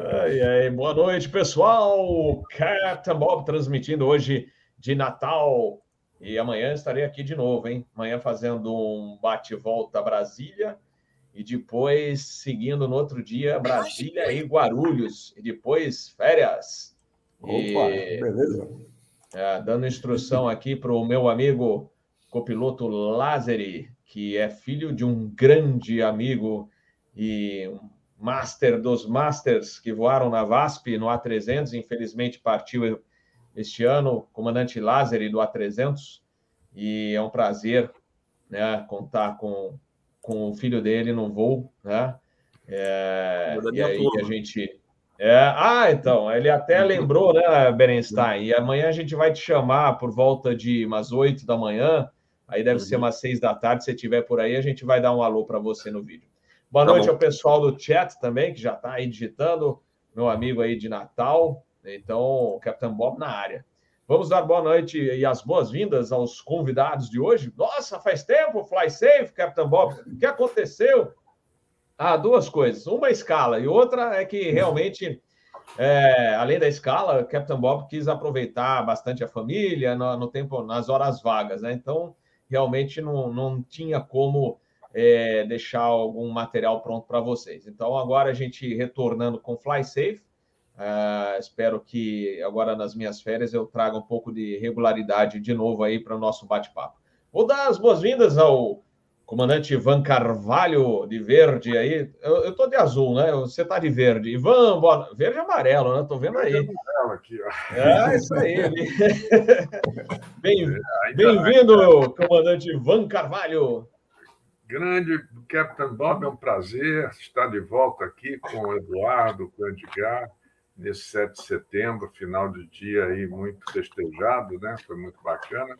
Ai, ai, boa noite, pessoal. Captain Bob transmitindo hoje de Natal. E amanhã estarei aqui de novo, hein? Amanhã fazendo um bate-volta Brasília e depois seguindo no outro dia Brasília e Guarulhos. E depois férias. Opa, e, beleza. É, dando instrução aqui para o meu amigo copiloto Lázari, que é filho de um grande amigo e master dos masters que voaram na VASP no A300, infelizmente partiu este ano, comandante Lázari do A300, e é um prazer né, contar com, com o filho dele no voo, né? É, e aí a gente. É, ah, então, ele até lembrou, né, Berenstein? E amanhã a gente vai te chamar por volta de umas oito da manhã, aí deve uhum. ser umas seis da tarde, se estiver por aí, a gente vai dar um alô para você no vídeo. Boa tá noite bom. ao pessoal do chat também, que já está aí digitando, meu amigo aí de Natal. Então, o Capitão Bob na área. Vamos dar boa noite e as boas-vindas aos convidados de hoje. Nossa, faz tempo, fly safe, Capitão Bob. O que aconteceu? Ah, duas coisas. Uma a escala e outra é que realmente, é, além da escala, o Capitão Bob quis aproveitar bastante a família no, no tempo, nas horas vagas, né? Então, realmente não, não tinha como é, deixar algum material pronto para vocês. Então, agora a gente retornando com Fly Safe. Uh, espero que agora nas minhas férias eu traga um pouco de regularidade de novo aí para o nosso bate-papo. Vou dar as boas-vindas ao comandante Ivan Carvalho de verde aí. Eu, estou de azul, né? Você está de verde. Ivan, boa... verde e amarelo, né? Estou vendo aí. Verde amarelo aqui, ó. É, isso aí. Bem-vindo, Bem comandante Ivan Carvalho. Grande Capitão Bob, é um prazer estar de volta aqui com o Eduardo, com o Edgar, nesse 7 de setembro, final de dia aí muito festejado, né? Foi muito bacana.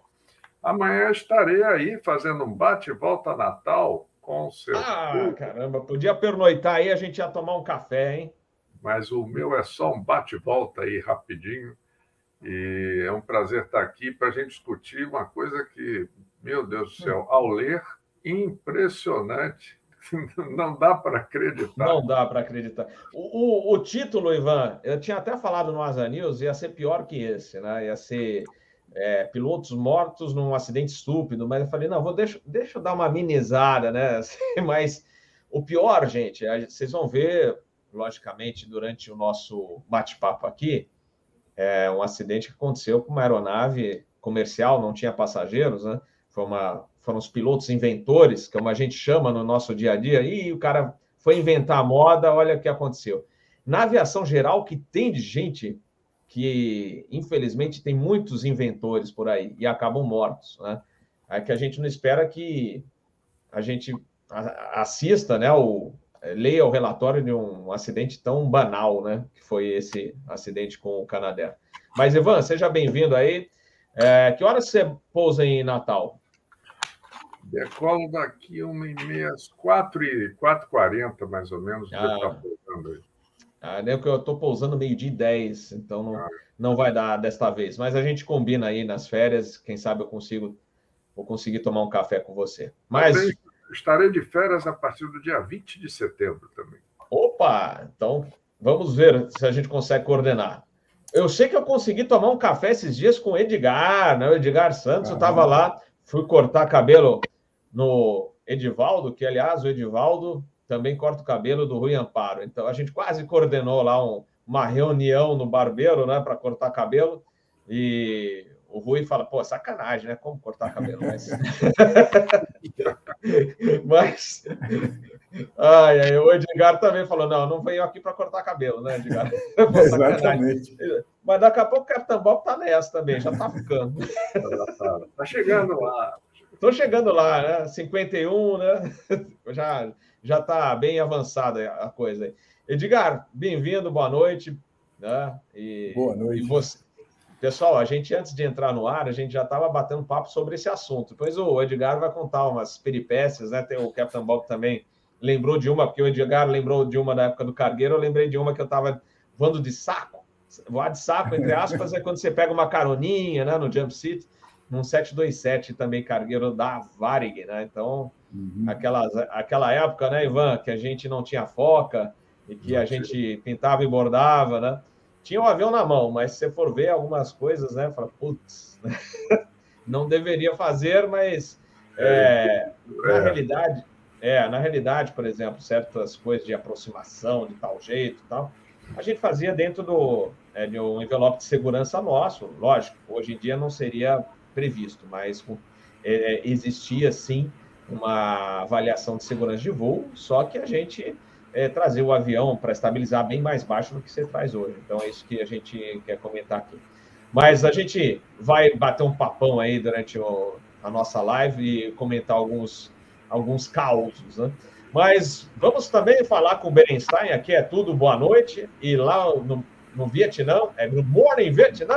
Amanhã estarei aí fazendo um bate-volta Natal com o seu. Ah, caramba, podia pernoitar aí, a gente ia tomar um café, hein? Mas o meu é só um bate-volta aí rapidinho. E é um prazer estar aqui para a gente discutir uma coisa que, meu Deus do céu, ao ler impressionante. Não dá para acreditar. Não dá para acreditar. O, o, o, título, Ivan, eu tinha até falado no Asa News, ia ser pior que esse, né? Ia ser é, pilotos mortos num acidente estúpido, mas eu falei, não, vou deixa, deixa eu dar uma amenizada, né? Mas o pior, gente, vocês vão ver, logicamente, durante o nosso bate-papo aqui, é um acidente que aconteceu com uma aeronave comercial, não tinha passageiros, né? Foi uma foram os pilotos inventores, como a gente chama no nosso dia a dia, e o cara foi inventar a moda, olha o que aconteceu. Na aviação geral, que tem de gente que, infelizmente, tem muitos inventores por aí e acabam mortos, né? É que a gente não espera que a gente assista, né, o, leia o relatório de um acidente tão banal, né, que foi esse acidente com o Canadá. Mas, Ivan, seja bem-vindo aí. É, que horas você pousa em Natal? Decolo daqui uma e meia, quatro e quatro quarenta mais ou menos. Ah, ah né, eu estou pousando meio-dia e dez, então não, ah. não vai dar desta vez. Mas a gente combina aí nas férias, quem sabe eu consigo vou conseguir tomar um café com você. Mas estarei de férias a partir do dia 20 de setembro também. Opa, então vamos ver se a gente consegue coordenar. Eu sei que eu consegui tomar um café esses dias com o Edgar, né? O Edgar Santos, ah, eu estava lá, fui cortar cabelo no Edivaldo, que, aliás, o Edivaldo também corta o cabelo do Rui Amparo. Então, a gente quase coordenou lá um, uma reunião no barbeiro, né, para cortar cabelo. E o Rui fala, pô, sacanagem, né? Como cortar cabelo? Mas. Mas. Ai, ai, o Edgar também falou: não, não veio aqui para cortar cabelo, né, Edgar? Exatamente. Mas daqui a pouco o Capitão Bob tá nessa também, já tá ficando. Tá chegando lá. Estou chegando lá, né? 51, né? Já já está bem avançada a coisa aí. Edgar, bem-vindo, boa noite. Né? E, boa noite. E você... Pessoal, a gente, antes de entrar no ar, a gente já estava batendo papo sobre esse assunto. Depois o Edgar vai contar umas peripécias, né? Tem o Capitão Bob também lembrou de uma, porque o Edgar lembrou de uma na época do cargueiro, eu lembrei de uma que eu estava voando de saco. Voar de saco, entre aspas, é quando você pega uma caroninha né, no jump seat num 727 também cargueiro da Varig, né? Então, uhum. aquela, aquela época, né, Ivan, que a gente não tinha foca e que a gente pintava e bordava, né? Tinha um avião na mão, mas se você for ver algumas coisas, né? Fala, putz, não deveria fazer, mas é, na é. realidade, é, na realidade, por exemplo, certas coisas de aproximação de tal jeito, tal, a gente fazia dentro do é, de um envelope de segurança nosso, lógico. Hoje em dia não seria previsto, mas é, é, existia sim uma avaliação de segurança de voo, só que a gente é, trazer o avião para estabilizar bem mais baixo do que você traz hoje. Então é isso que a gente quer comentar aqui. Mas a gente vai bater um papão aí durante o, a nossa live e comentar alguns, alguns causos, né? Mas vamos também falar com o Berenstein, aqui é tudo boa noite, e lá no, no Vietnã, é Good Morning Vietnã,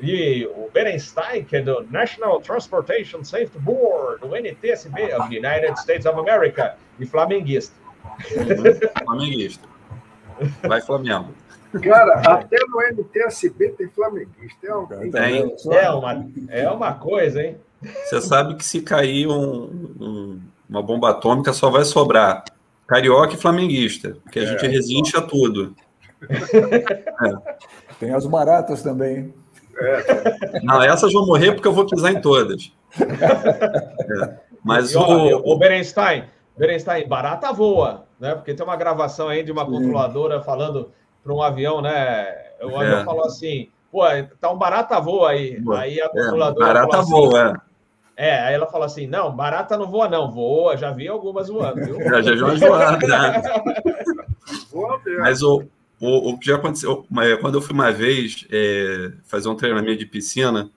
e o Berenstein, que é do National Transportation Safety Board, do NTSB, of the United States of America, e flamenguista. Flamenguista. Vai Flamengo. Cara, até no NTSB tem flamenguista. É, um... tem. é, uma, é uma coisa, hein? Você sabe que se cair um, um, uma bomba atômica só vai sobrar carioca e flamenguista, porque a é, gente resiste a tudo. É. Tem as baratas também. É. Não, essas vão morrer porque eu vou pisar em todas. É. Mas e, o... o Berenstein, Berenstein, barata voa, né? Porque tem uma gravação aí de uma Sim. controladora falando para um avião, né? O avião é. falou assim: pô, tá um barata voa aí. Boa. Aí a é, controladora. É, barata voa, assim, é. É, aí ela falou assim: não, barata não voa, não, voa, já vi algumas voando, viu? já, já vi umas voando, né? Mas o, o, o que já aconteceu, quando eu fui uma vez é, fazer um treinamento de piscina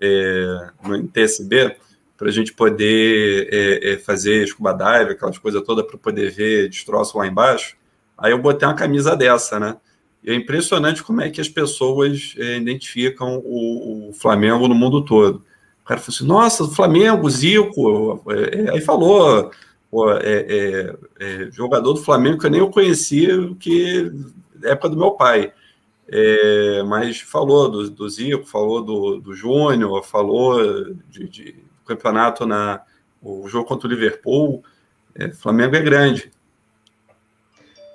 é, no TSB, para a gente poder é, é, fazer scuba dive, aquelas coisas todas, para poder ver destroço lá embaixo. Aí eu botei uma camisa dessa, né? E é impressionante como é que as pessoas é, identificam o, o, Flamengo no mundo todo. O cara falou assim: nossa, Flamengo, Zico. É, é, aí falou, pô, é, é, jogador do Flamengo que eu nem eu conhecia, que é época do meu pai. mas falou do, do Zico, falou do, do Júnior, falou de, de campeonato na o jogo contra o Liverpool. É, Flamengo é grande.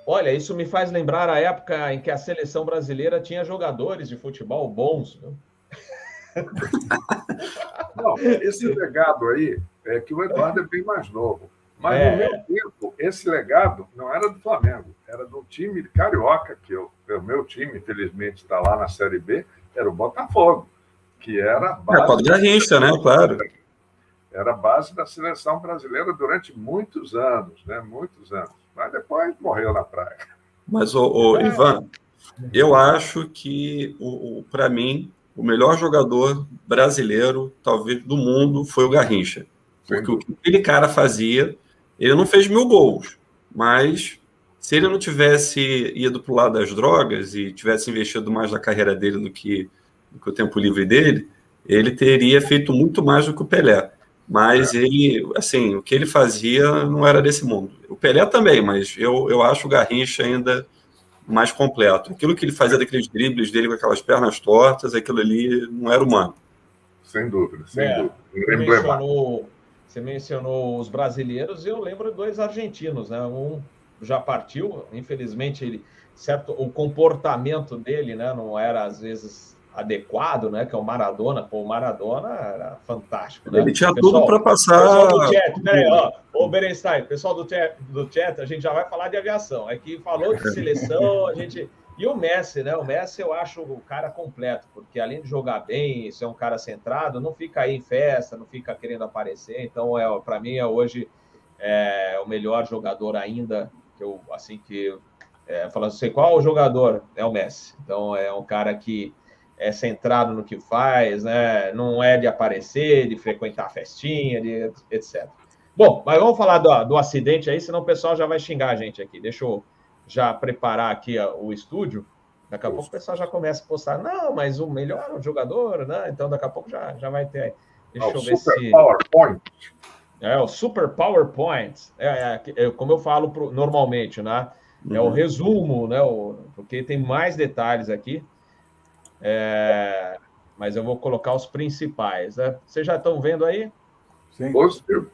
Olha, isso me faz lembrar a época em que a seleção brasileira tinha jogadores de futebol bons. Não, esse legado aí é que o Eduardo é bem mais novo. Mas é. no meu tempo, esse legado não era do Flamengo, era do time carioca, que eu, o meu time, infelizmente, está lá na Série B, era o Botafogo, que era. Base... É, pode Garrincha, né? Claro era base da seleção brasileira durante muitos anos, né? Muitos anos. Mas depois morreu na praia. Mas, o, o é. Ivan, eu acho que, o, o para mim, o melhor jogador brasileiro, talvez do mundo, foi o Garrincha. Porque o que aquele cara fazia, ele não fez mil gols, mas se ele não tivesse ido para o lado das drogas e tivesse investido mais na carreira dele do que, do que o tempo livre dele, ele teria feito muito mais do que o Pelé. Mas é. ele, assim, o que ele fazia não era desse mundo. O Pelé também, mas eu, eu acho o Garrincha ainda mais completo. Aquilo que ele fazia daqueles dribles dele com aquelas pernas tortas, aquilo ali não era humano. Sem dúvida, sem é, dúvida. Você mencionou, você mencionou os brasileiros, eu lembro dois argentinos, né? Um já partiu, infelizmente ele certo o comportamento dele, né, não era às vezes adequado, né? Que é o Maradona. Pô, o Maradona era fantástico, né? Ele tinha pessoal, tudo para passar. Pessoal do chat, peraí, ó, ô Berenstein, pessoal do chat, do chat, a gente já vai falar de aviação. É que falou de seleção, a gente. E o Messi, né? O Messi eu acho o cara completo, porque além de jogar bem, ser um cara centrado, não fica aí em festa, não fica querendo aparecer. Então, é, para mim, é hoje é, o melhor jogador ainda, que eu, assim que. É, falando assim, qual o jogador? É o Messi. Então, é um cara que é centrado no que faz, né? Não é de aparecer, de frequentar a festinha, de, etc. Bom, mas vamos falar do, do acidente aí, senão o pessoal já vai xingar a gente aqui. Deixa eu já preparar aqui o estúdio. Daqui a pouco o pessoal já começa a postar, não, mas o melhor jogador, né? Então daqui a pouco já, já vai ter aí. Deixa é eu ver super se. PowerPoint. É, o Super PowerPoint. É, é, é como eu falo pro, normalmente, né? É uhum. o resumo, né? O, porque tem mais detalhes aqui. É, mas eu vou colocar os principais. Né? Vocês já estão vendo aí? Sim. Positivo.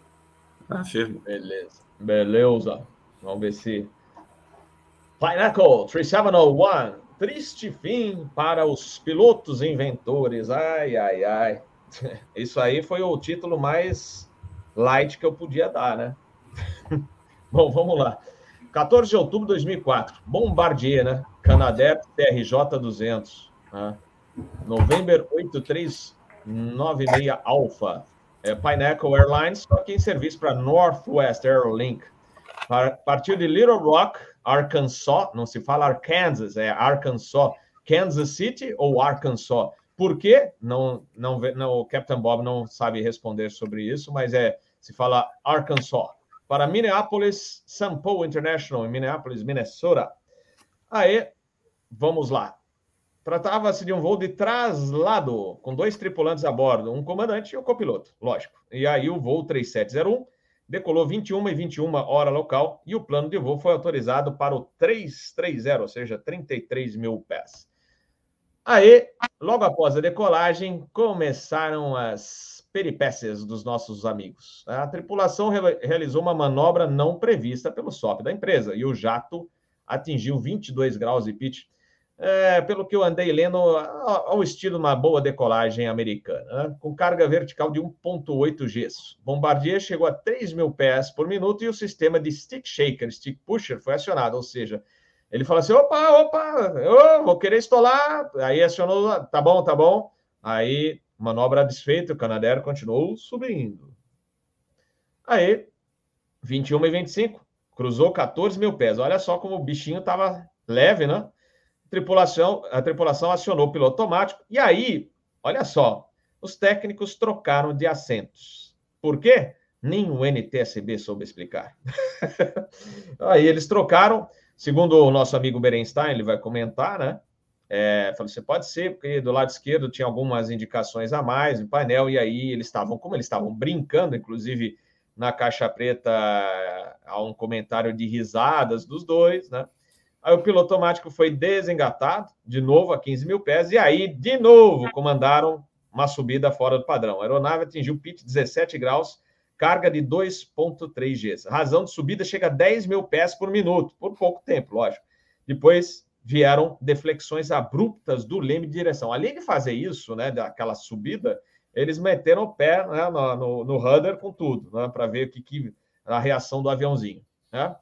Ah, firme. Beleza. Beleza. Vamos ver se. Pineapple 3701. Triste fim para os pilotos inventores. Ai, ai, ai. Isso aí foi o título mais light que eu podia dar, né? Bom, vamos lá. 14 de outubro de 2004. Bombardier, né? Canadair TRJ 200. Né? November 8396 Alpha. É, Pineapple Airlines, só que em serviço para Northwest Airlink. Partiu de Little Rock, Arkansas, não se fala Arkansas, é Arkansas. Kansas City ou Arkansas? Por quê? Não, não, não, o Captain Bob não sabe responder sobre isso, mas é se fala Arkansas. Para Minneapolis, St. Paul International, em Minneapolis, Minnesota. Aí, vamos lá. Tratava-se de um voo de traslado, com dois tripulantes a bordo, um comandante e um copiloto, lógico. E aí o voo 3701 decolou 21 e 21 hora local e o plano de voo foi autorizado para o 330, ou seja, 33 mil pés. Aí, logo após a decolagem, começaram as peripécias dos nossos amigos. A tripulação re realizou uma manobra não prevista pelo SOP da empresa e o jato atingiu 22 graus de pitch é, pelo que eu andei lendo, ao estilo uma boa decolagem americana, né? com carga vertical de 1,8 Gs. Bombardier chegou a 3 mil pés por minuto e o sistema de stick shaker, stick pusher, foi acionado, ou seja, ele falou assim: opa, opa, eu vou querer estolar. Aí acionou, tá bom, tá bom. Aí, manobra desfeita, o Canadair continuou subindo. Aí, 21 e 25, cruzou 14 mil pés. Olha só como o bichinho estava leve, né? Tripulação, a tripulação acionou o piloto automático. E aí, olha só, os técnicos trocaram de assentos. Por quê? Nem o NTSB soube explicar. aí eles trocaram, segundo o nosso amigo Berenstein, ele vai comentar, né? É, falou, você pode ser, porque do lado esquerdo tinha algumas indicações a mais no painel, e aí eles estavam, como eles estavam brincando, inclusive na caixa preta há um comentário de risadas dos dois, né? Aí o piloto automático foi desengatado, de novo a 15 mil pés, e aí, de novo, comandaram uma subida fora do padrão. A aeronave atingiu pitch 17 graus, carga de 2,3 Gs. Razão de subida chega a 10 mil pés por minuto, por pouco tempo, lógico. Depois vieram deflexões abruptas do leme de direção. Além de fazer isso, né, daquela subida, eles meteram o pé né, no, no, no rudder com tudo, né, para ver o que, que a reação do aviãozinho. Né?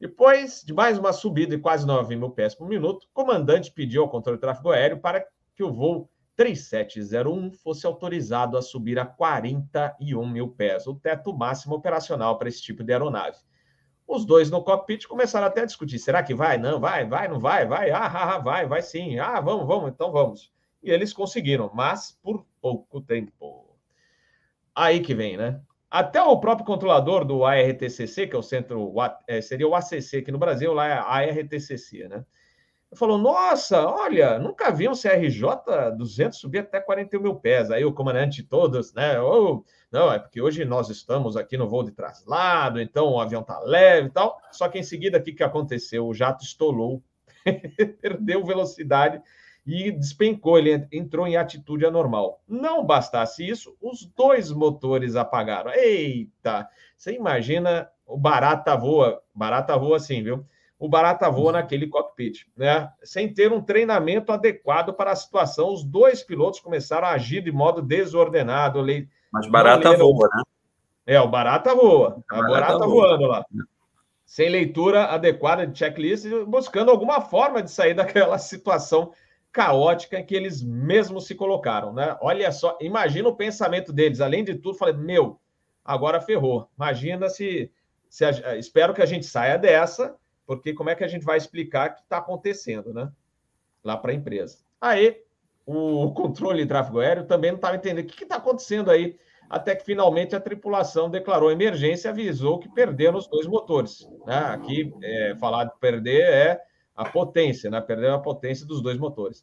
Depois de mais uma subida de quase 9 mil pés por minuto, o comandante pediu ao controle de tráfego aéreo para que o voo 3701 fosse autorizado a subir a 41 mil pés, o teto máximo operacional para esse tipo de aeronave. Os dois no cockpit começaram até a discutir: será que vai? Não, vai, vai, não vai, vai, ah, ah, ah vai, vai sim, ah, vamos, vamos, então vamos. E eles conseguiram, mas por pouco tempo. Aí que vem, né? Até o próprio controlador do ARTCC, que é o centro, é, seria o ACC aqui no Brasil, lá é ARTCC, né? Falou, nossa, olha, nunca vi um CRJ 200 subir até 41 mil pés. Aí o comandante todos, né? Não, é porque hoje nós estamos aqui no voo de traslado, então o avião tá leve e tal. Só que em seguida, o que, que aconteceu? O jato estolou, perdeu velocidade e despencou, ele entrou em atitude anormal. Não bastasse isso, os dois motores apagaram. Eita! Você imagina o barata voa, barata voa assim, viu? O barata voa naquele cockpit, né? Sem ter um treinamento adequado para a situação, os dois pilotos começaram a agir de modo desordenado. Mas barata voa, né? É, o barata voa. A barata, barata voa. voando lá sem leitura adequada de checklist, buscando alguma forma de sair daquela situação caótica que eles mesmos se colocaram, né? Olha só, imagina o pensamento deles. Além de tudo, falei, meu, agora ferrou. Imagina se, se a, espero que a gente saia dessa, porque como é que a gente vai explicar o que está acontecendo, né? Lá para a empresa. Aí, o controle de tráfego aéreo também não estava entendendo o que está acontecendo aí, até que finalmente a tripulação declarou emergência e avisou que perderam os dois motores. Né? Aqui, é, falar de perder é a potência, né? Perderam a potência dos dois motores.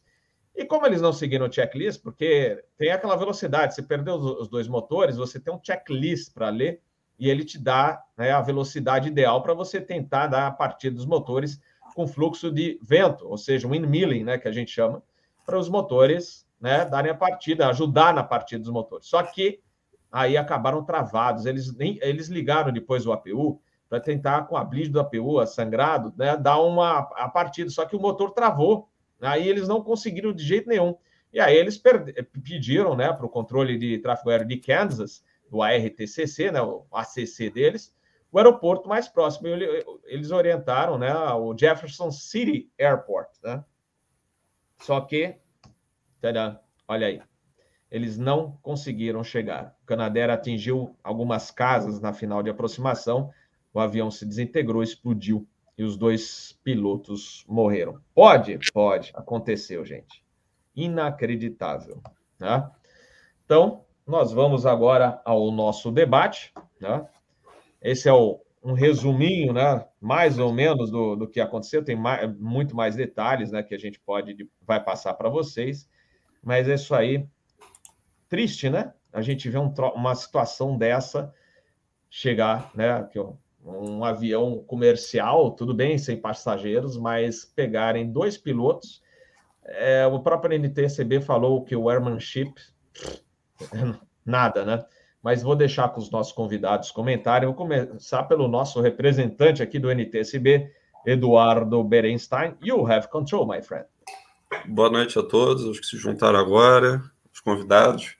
E como eles não seguiram o checklist, porque tem aquela velocidade, você perdeu os dois motores, você tem um checklist para ler e ele te dá né, a velocidade ideal para você tentar dar a partida dos motores com fluxo de vento, ou seja, um windmilling, né, que a gente chama, para os motores né, darem a partida, ajudar na partida dos motores. Só que aí acabaram travados. Eles, eles ligaram depois o APU para tentar, com a blitz do APU, sangrado, né, dar uma a partida. Só que o motor travou. Aí eles não conseguiram de jeito nenhum. E aí eles pediram né, para o controle de tráfego aéreo de Kansas, do ARTCC, né, o ACC deles, o aeroporto mais próximo. Eles orientaram né, o Jefferson City Airport. Né? Só que, tadã, olha aí, eles não conseguiram chegar. O Canadair atingiu algumas casas na final de aproximação, o avião se desintegrou, explodiu e os dois pilotos morreram. Pode? Pode. Aconteceu, gente. Inacreditável. Né? Então, nós vamos agora ao nosso debate. Né? Esse é o, um resuminho, né? mais ou menos, do, do que aconteceu. Tem mais, muito mais detalhes né, que a gente pode vai passar para vocês. Mas é isso aí triste, né? A gente vê um, uma situação dessa chegar, né? Que um avião comercial, tudo bem, sem passageiros, mas pegarem dois pilotos. É, o próprio NTCB falou que o airmanship, nada, né? Mas vou deixar com os nossos convidados comentarem. Vou começar pelo nosso representante aqui do NTSB, Eduardo Berenstein. You have control, my friend. Boa noite a todos, os que se juntaram agora, os convidados.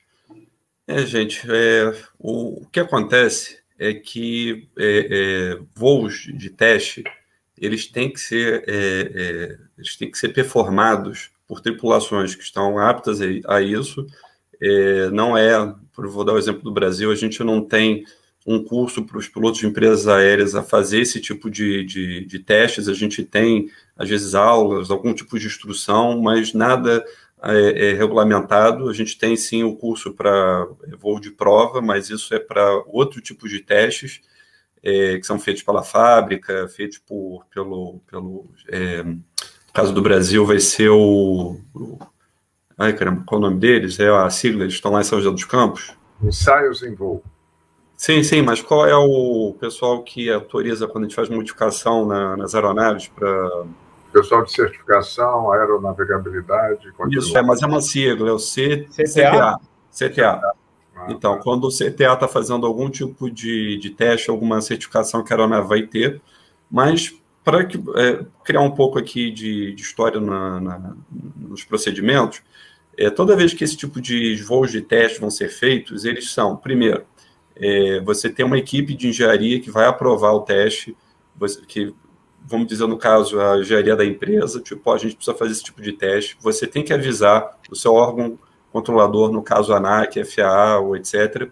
É, gente, é, o, o, que acontece é que é, é voos de teste eles têm que ser é, é, eles têm que ser performados por tripulações que estão aptas a, isso. não é, vou dar o exemplo do Brasil, a gente não tem um curso para os pilotos de empresas aéreas a fazer esse tipo de, de, de testes. A gente tem, às vezes, aulas, algum tipo de instrução, mas nada é, é, regulamentado. A gente tem sim o curso para voo de prova, mas isso é para outro tipo de testes é, que são feitos pela fábrica, feitos por, pelo, pelo é, no caso do Brasil vai ser o, o ai caramba, qual é o nome deles? É a sigla, eles estão lá em São José dos Campos. Ensaios em voo. Sim, sim, mas qual é o pessoal que autoriza quando a gente faz modificação na, nas aeronaves para pessoal de certificação, aeronavegabilidade. Continua. Isso, é, mas é uma sigla, é o C, CTA. CTA. Ah, então, tá. quando o CTA está fazendo algum tipo de, de teste, alguma certificação que a aeronave vai ter, mas para é, criar um pouco aqui de, de história na, na, nos procedimentos, é, toda vez que esse tipo de voos de teste vão ser feitos, eles são, primeiro, é, você tem uma equipe de engenharia que vai aprovar o teste, você, que vamos dizer, no caso, a engenharia da empresa, tipo, a gente precisa fazer esse tipo de teste, você tem que avisar o seu órgão controlador, no caso ANAC, FAA ou etc.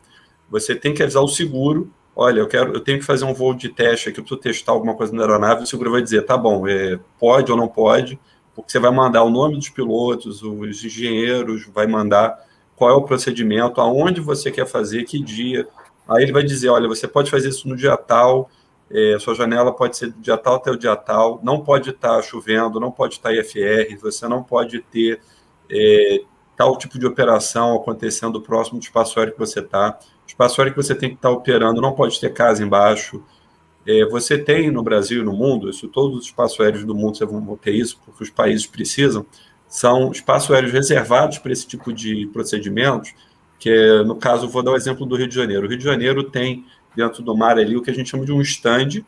Você tem que avisar o seguro, olha, eu quero, eu tenho que fazer um voo de teste aqui, eu preciso testar alguma coisa na aeronave, o seguro vai dizer, tá bom, é, pode ou não pode, porque você vai mandar o nome dos pilotos, os engenheiros, vai mandar qual é o procedimento, aonde você quer fazer, que dia. Aí ele vai dizer, olha, você pode fazer isso no dia tal, é, sua janela pode ser do dia tal até o dia tal, não pode estar chovendo, não pode estar IFR, você não pode ter é, tal tipo de operação acontecendo próximo do espaço aéreo que você está. O espaço aéreo que você tem que estar operando não pode ter casa embaixo. É, você tem no Brasil e no mundo, isso todos os espaços aéreos do mundo vão ter isso, porque os países precisam, são espaços aéreos reservados para esse tipo de procedimentos, que no caso, vou dar o exemplo do Rio de Janeiro. O Rio de Janeiro tem dentro do mar ali o que a gente chama de um stand,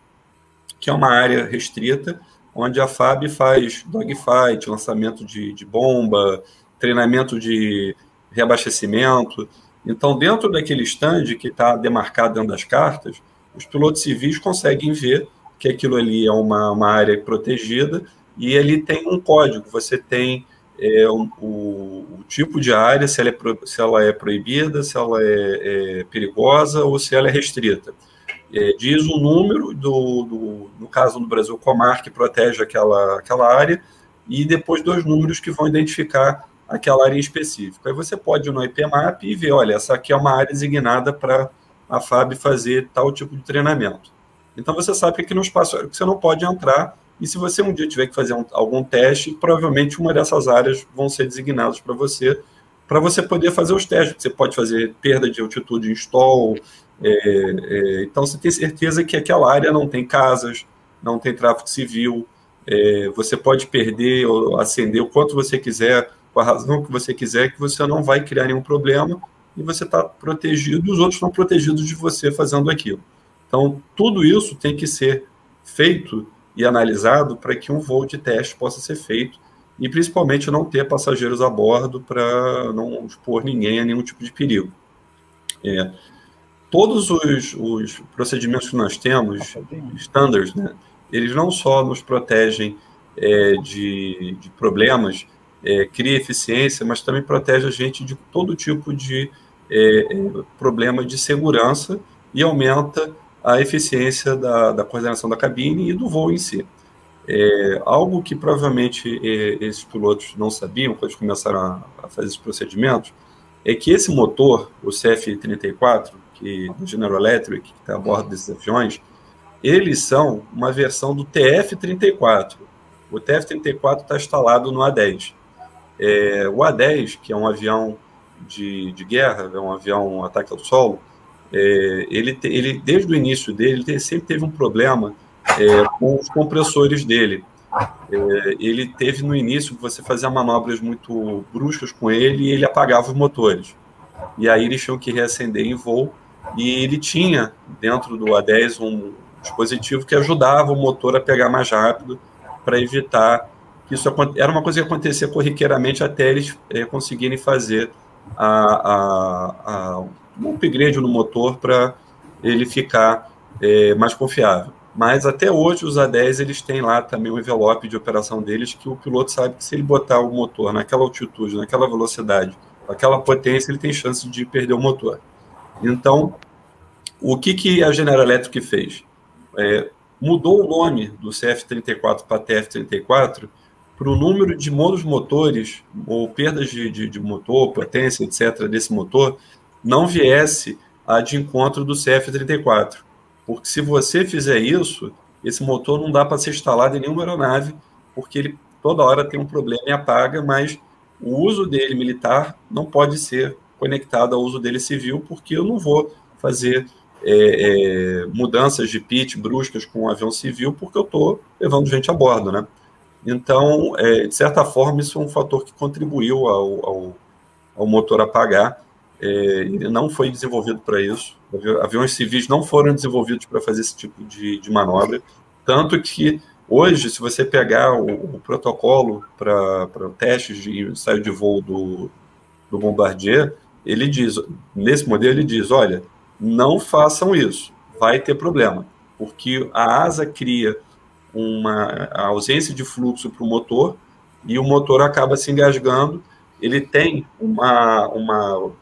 que é uma área restrita, onde a FAB faz dogfight, lançamento de, de bomba, treinamento de reabastecimento. Então, dentro daquele stand que está demarcado dentro das cartas, os pilotos civis conseguem ver que aquilo ali é uma, uma área protegida e ele tem um código. Você tem é, o, o, tipo de área, se ela é, se ela é proibida, se ela é, é perigosa ou se ela é restrita. É, diz o número, do, do, no caso do Brasil, o Comar, que protege aquela, aquela área, e depois dois números que vão identificar aquela área específica. Aí você pode ir no IPMAP e ver, olha, essa aqui é uma área designada para a FAB fazer tal tipo de treinamento. Então você sabe que aqui no espaço aéreo você não pode entrar e se você um dia tiver que fazer um, algum teste, provavelmente uma dessas áreas vão ser designadas para você, para você poder fazer os testes. Você pode fazer perda de altitude em stall, é, é, então você tem certeza que aquela área não tem casas, não tem tráfego civil, é, você pode perder ou acender o quanto você quiser, com a razão que você quiser, que você não vai criar nenhum problema e você está protegido, os outros estão protegidos de você fazendo aquilo. Então, tudo isso tem que ser feito e analisado para que um voo de teste possa ser feito e principalmente não ter passageiros a bordo para não expor ninguém a nenhum tipo de perigo. É, todos os, os, procedimentos que nós temos, standards, né, eles não só nos protegem é, de, de, problemas, é, cria eficiência, mas também protege a gente de todo tipo de é, é problema de segurança e aumenta a eficiência da, da coordenação da cabine e do voo em si. É, algo que provavelmente é, esses pilotos não sabiam quando começaram a, a, fazer esses procedimentos é que esse motor, o CF34, que do General Electric, que está a bordo desses aviões, eles são uma versão do TF34. O TF34 está instalado no A10. É, o A10, que é um avião de, de guerra, é um avião ataque ao solo, é, ele, ele, desde o início dele, ele sempre teve um problema é, com os compressores dele. É, ele teve no início você fazia manobras muito bruscas com ele e ele apagava os motores. E aí eles tinham que reacender em voo. E ele tinha dentro do A10 um dispositivo que ajudava o motor a pegar mais rápido para evitar que isso era uma coisa que acontecia corriqueiramente até eles é, conseguirem fazer a, a, a, um upgrade no motor para ele ficar é, mais confiável. Mas até hoje os A10 eles têm lá também um envelope de operação deles que o piloto sabe que se ele botar o motor naquela altitude, naquela velocidade, aquela potência, ele tem chance de perder o motor. Então, o que, que a General Electric fez? É, mudou o nome do CF34 para TF34 para o número de monos motores ou perdas de, de, de motor, potência, etc., desse motor, não viesse a de encontro do CF34. Porque se você fizer isso, esse motor não dá para ser instalado em nenhuma aeronave, porque ele toda hora tem um problema e apaga, mas o uso dele militar não pode ser conectado ao uso dele civil, porque eu não vou fazer é, é, mudanças de pitch bruscas com um avião civil, porque eu estou levando gente a bordo, né? Então, é, de certa forma, isso é um fator que contribuiu ao, ao, ao motor apagar. É, ele não foi desenvolvido para isso. Aviões civis não foram desenvolvidos para fazer esse tipo de, de, manobra. Tanto que hoje, se você pegar o, o protocolo para testes de ensaio de voo do, do Bombardier, ele diz, nesse modelo, ele diz: olha, não façam isso, vai ter problema, porque a asa cria uma ausência de fluxo para o motor e o motor acaba se engasgando. Ele tem uma, uma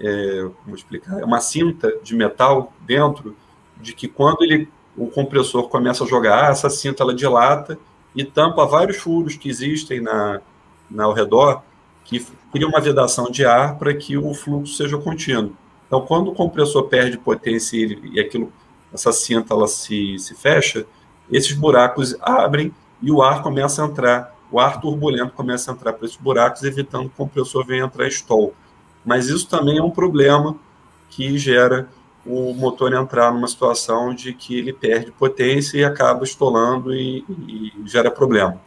é, como explicar, é uma cinta de metal dentro de que quando ele, o compressor começa a jogar essa cinta ela dilata e tampa vários furos que existem na, na ao redor que cria uma vedação de ar para que o fluxo seja contínuo. Então, quando o compressor perde potência e, e aquilo, essa cinta ela se, se fecha, esses buracos abrem e o ar começa a entrar, o ar turbulento começa a entrar para esses buracos, evitando que o compressor venha entrar em stall. Mas isso também é um problema que gera o motor entrar numa situação de que ele perde potência e acaba estolando e, e gera problema.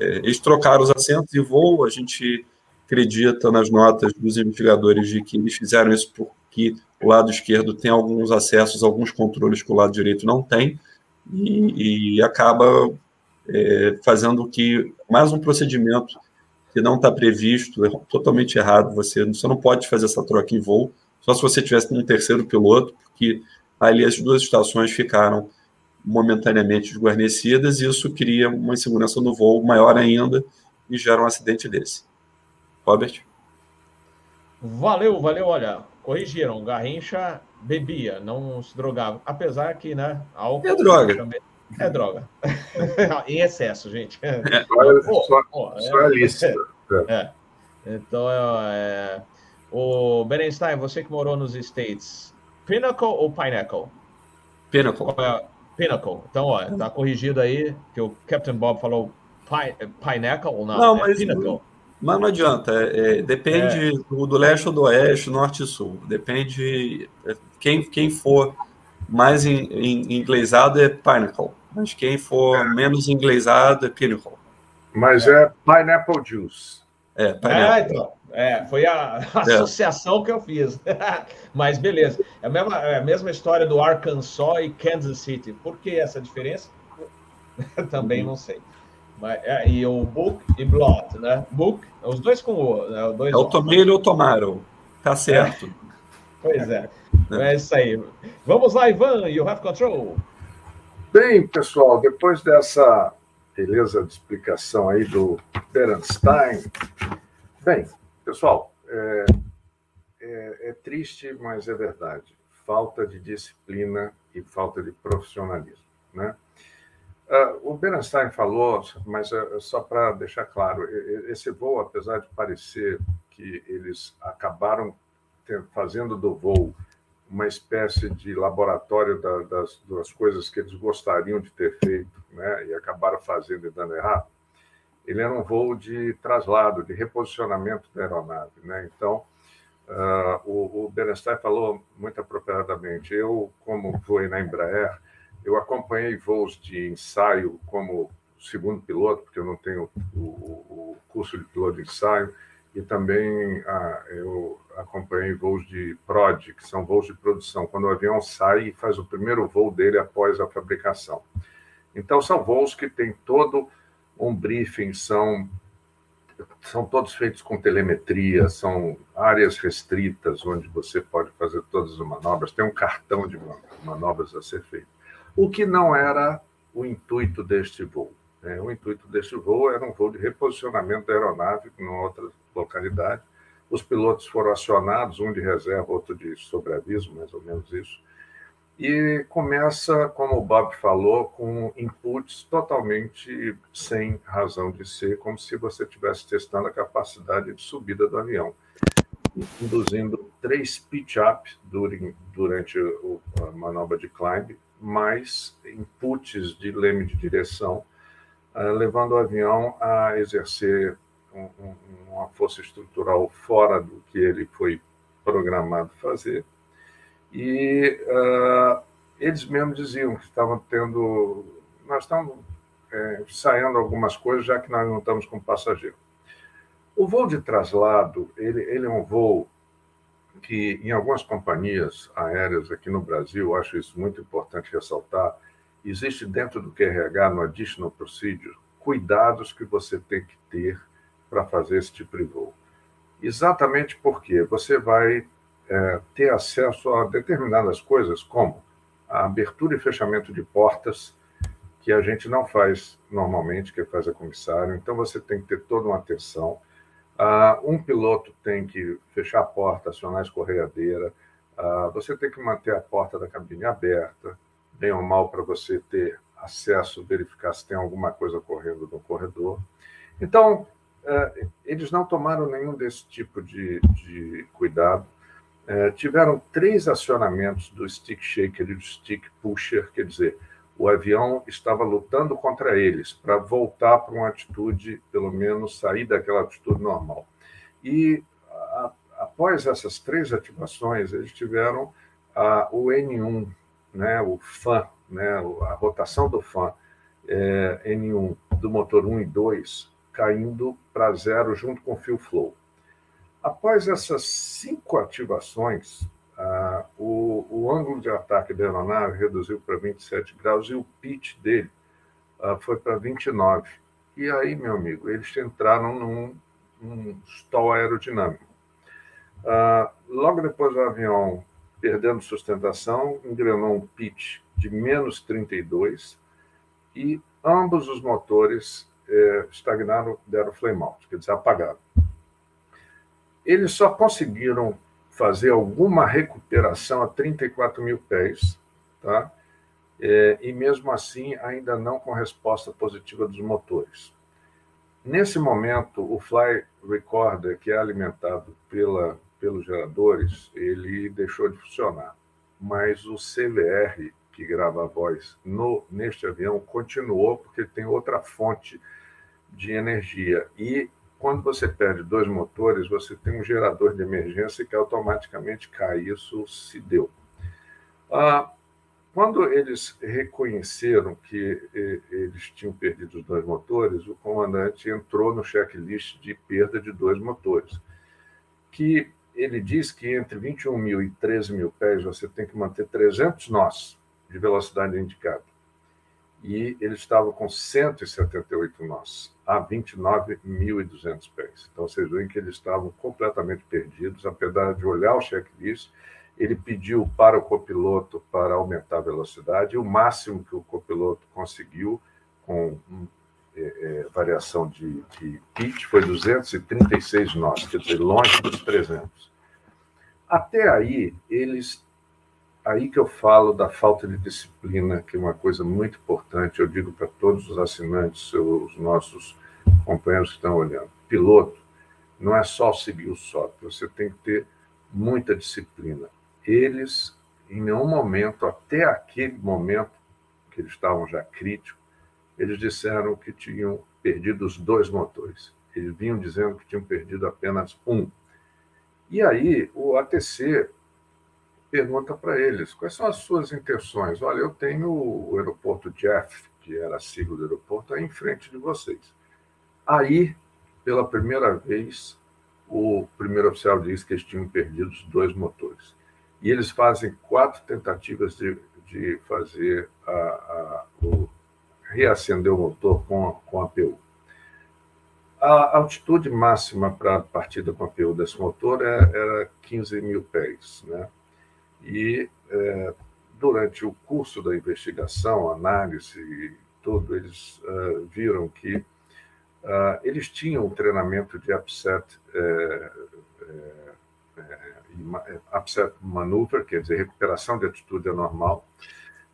É, eles trocaram os assentos de voo, a gente acredita nas notas dos investigadores de que eles fizeram isso porque o lado esquerdo tem alguns acessos, alguns controles que o lado direito não tem, e, e acaba é, fazendo que mais um procedimento que não está previsto, é totalmente errado. Você, você não pode fazer essa troca em voo, só se você tivesse um terceiro piloto, porque ali as duas estações ficaram momentaneamente desguarnecidas e isso cria uma insegurança no voo maior ainda e gera um acidente desse. Robert? Valeu, valeu. Olha, corrigiram. Garrincha bebia, não se drogava. Apesar que, né, álcool... É droga. É droga. em excesso, gente. É. Só, é, a lista. É. é. Então, é, o Berenstein, você que morou nos States, Pinnacle ou Pineapple? Pinnacle. É? Pinnacle. Então, ó, tá corrigido aí, que o Captain Bob falou Pineapple ou não? Não, mas, Pinnacle. mas não adianta. É, depende do, do leste ou do oeste, norte e sul. Depende quem, quem for mais em, em inglesado é Pinnacle. Mas quem for é. menos inglesado é Pinnacle. Mas é, é Pineapple Juice. É, ah, então. É, foi a, a é. associação que eu fiz. Mas beleza. É a, mesma, é a mesma história do Arkansas e Kansas City. Por que essa diferença? Também não sei. Mas, é, e o Book e Blood, né? Book, os dois com o. Né? Dois é o Tomeiro ou Tomaram. Tá certo. É. Pois é. É isso aí. Vamos lá, Ivan, you have control. Bem, pessoal, depois dessa beleza de explicação aí do Bernstein. Bem, pessoal, é, é, é triste, mas é verdade. Falta de disciplina e falta de profissionalismo, né? Uh, o Bernstein falou, mas uh, só para deixar claro, esse voo, apesar de parecer que eles acabaram fazendo do voo uma espécie de laboratório da, das, das coisas que eles gostariam de ter feito, né, e acabaram fazendo e dando errado, ele era um voo de traslado, de reposicionamento da aeronave. Né? Então, uh, o, o falou muito apropriadamente. Eu, como fui na Embraer, eu acompanhei voos de ensaio como segundo piloto, porque eu não tenho o, o curso de piloto de ensaio, e também ah, eu acompanhei voos de PROD, que são voos de produção, quando o avião sai e faz o primeiro voo dele após a fabricação. Então, são voos que têm todo um briefing, são, são todos feitos com telemetria, são áreas restritas, onde você pode fazer todas as manobras, tem um cartão de manobras a ser feito. O que não era o intuito deste voo. Né? O intuito deste voo era um voo de reposicionamento da aeronave em outra localidade. Os pilotos foram acionados, um de reserva, outro de sobreaviso, mais ou menos isso. E começa, como o Bob falou, com inputs totalmente sem razão de ser, como se você estivesse testando a capacidade de subida do avião, induzindo três pitch-up durante a manobra de climb, mais inputs de leme de direção, eh, levando o avião a exercer uma força estrutural fora do que ele foi programado fazer. E uh, eles mesmos diziam que estavam tendo. Nós estamos é, saindo algumas coisas, já que nós não estamos com passageiro. O voo de traslado, ele, ele é um voo que, em algumas companhias aéreas aqui no Brasil, acho isso muito importante ressaltar, existe dentro do QRH, no Additional Procedure, cuidados que você tem que ter para fazer esse tipo de voo. Exatamente porque você vai é, ter acesso a determinadas coisas, como a abertura e fechamento de portas, que a gente não faz normalmente, que faz a comissário, então você tem que ter toda uma atenção. Uh, um piloto tem que fechar a porta, acionar a escorregadeira, uh, você tem que manter a porta da cabine aberta, bem ou mal, para você ter acesso, verificar se tem alguma coisa ocorrendo no corredor. Então, eles não tomaram nenhum desse tipo de, de cuidado. É, tiveram três acionamentos do stick shaker e do stick pusher, quer dizer, o avião estava lutando contra eles para voltar para uma atitude, pelo menos sair daquela atitude normal. E a, após essas três ativações, eles tiveram a, o N1, né, o FAN, né, a rotação do FAN é, N1 do motor 1 e 2 caindo para zero junto com o fio flow. Após essas cinco ativações, ah, o, o, ângulo de ataque da aeronave reduziu para 27 graus e o pitch dele ah, foi para 29. E aí, meu amigo, eles entraram num, num stall aerodinâmico. Ah, logo depois do avião perdendo sustentação, engrenou um pitch de menos 32 e ambos os motores é, estagnaram, deram flame out, quer dizer, apagaram. Eles só conseguiram fazer alguma recuperação a 34 mil pés, tá? É, e mesmo assim ainda não com resposta positiva dos motores. Nesse momento, o Fly Recorder, que é alimentado pela, pelos geradores, ele deixou de funcionar. Mas o CVR, que grava a voz no, neste avião, continuou, porque tem outra fonte de energia. E quando você perde dois motores, você tem um gerador de emergência que automaticamente cai. Isso se deu. Ah, quando eles reconheceram que eles tinham perdido os dois motores, o comandante entrou no checklist de perda de dois motores, que ele diz que entre 21 mil e 13 mil pés você tem que manter 300 nós de velocidade indicada. E eles estavam com 178 nós a 29.200 pés. Então vocês veem que eles estavam completamente perdidos, apesar de olhar o checklist ele pediu para o copiloto para aumentar a velocidade, e o máximo que o copiloto conseguiu, com é, é, variação de, de pitch, foi 236 nós, quer dizer, longe dos 300. Até aí, eles. Aí que eu falo da falta de disciplina, que é uma coisa muito importante, eu digo para todos os assinantes, os nossos companheiros que estão olhando. Piloto não é só seguir o software, você tem que ter muita disciplina eles, em nenhum momento, até aquele momento, que eles estavam já críticos, eles disseram que tinham perdido os dois motores. Eles vinham dizendo que tinham perdido apenas um. E aí o ATC pergunta para eles quais são as suas intenções. Olha, eu tenho o aeroporto Jeff, que era a sigla do aeroporto, aí em frente de vocês. Aí, pela primeira vez, o primeiro oficial diz que eles tinham perdido os dois motores e eles fazem quatro tentativas de, de fazer a, a, o, reacender o motor com, a, com a PU. A altitude máxima para a partida com a PU desse motor é, era 15 mil pés. Né? E é, durante o curso da investigação, análise e tudo, eles uh, viram que uh, eles tinham um treinamento de upset é, é, upset maneuver, quer dizer, recuperação de atitude anormal,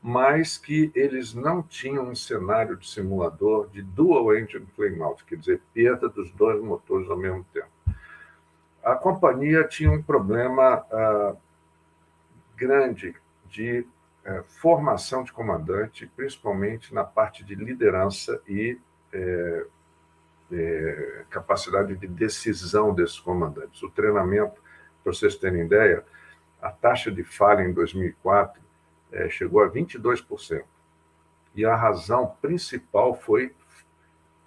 mas que eles não tinham um cenário de simulador de dual engine flameout, quer dizer, perda dos dois motores ao mesmo tempo. A companhia tinha um problema uh, grande de uh, formação de comandante, principalmente na parte de liderança e uh, capacidade de decisão desses comandantes. O treinamento para vocês terem ideia, a taxa de falha em 2004 é, chegou a 22%. E a razão principal foi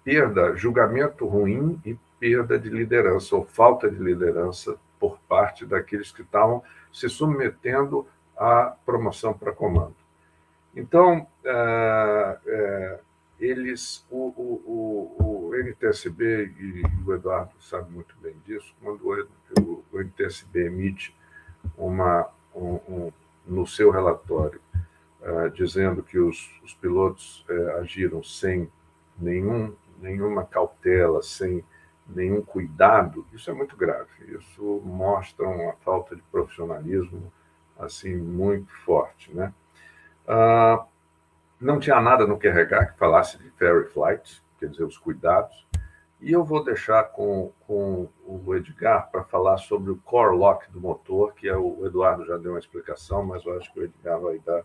perda, julgamento ruim e perda de liderança, ou falta de liderança por parte daqueles que estavam se submetendo à promoção para comando. Então, é, é, eles, o, o, o, o NTSB, e o Eduardo sabe muito bem disso, quando o, o NTSB emite uma, um, um, no seu relatório, uh, dizendo que os, os pilotos agiram sem nenhum, nenhuma cautela, sem nenhum cuidado, isso é muito grave. Isso mostra uma falta de profissionalismo assim muito forte, né? Uh, não tinha nada no QRH que falasse de ferry flight, quer dizer, os cuidados. E eu vou deixar com, com o Edgar para falar sobre o core lock do motor, que é o, Eduardo já deu uma explicação, mas eu acho que o Edgar vai dar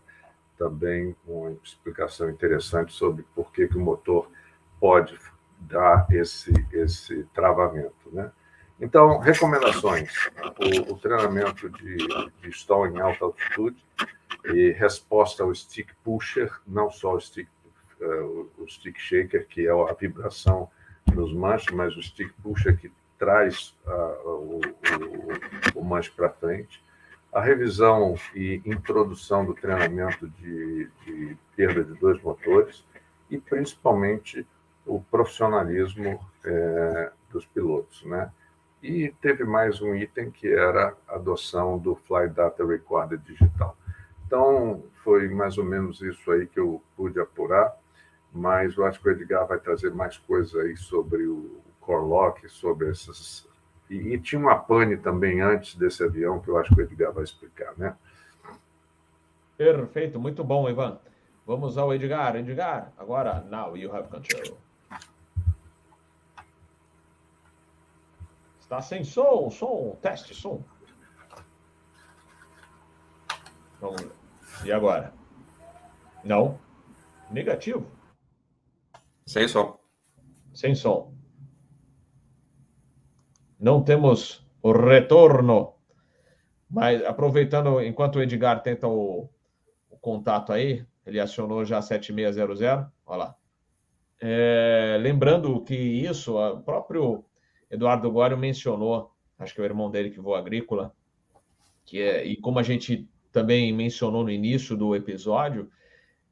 também uma explicação interessante sobre por que, que o motor pode dar esse, esse travamento. Né? Então, recomendações: o, o treinamento de, de stall em alta altitude, e resposta ao stick pusher, não só o stick, uh, o stick shaker, que é a vibração nos manches, mas o stick pusher que traz uh, o, o, o manche para frente. A revisão e introdução do treinamento de, de perda de dois motores e, principalmente, o profissionalismo é, dos pilotos, né? E teve mais um item que era a adoção do Fly Data Recorder digital. Então, foi mais ou menos isso aí que eu pude apurar, mas eu acho que o Edgar vai trazer mais coisas aí sobre o Corlock, sobre essas. E, e, tinha uma pane também antes desse avião, que eu acho que o Edgar vai explicar, né? Perfeito, muito bom, Ivan. Vamos ao Edgar. Edgar, agora, now you have control. Está sem som, som, teste, som. Vamos ver. E agora? Não. Negativo. Sem som. Sem som. Não temos o retorno. Mas aproveitando, enquanto o Edgar tenta o, o contato aí, ele acionou já 7600, olha lá. É, lembrando que isso, o próprio Eduardo Gório mencionou, acho que é o irmão dele que voa agrícola, que é, e como a gente também mencionou no início do episódio,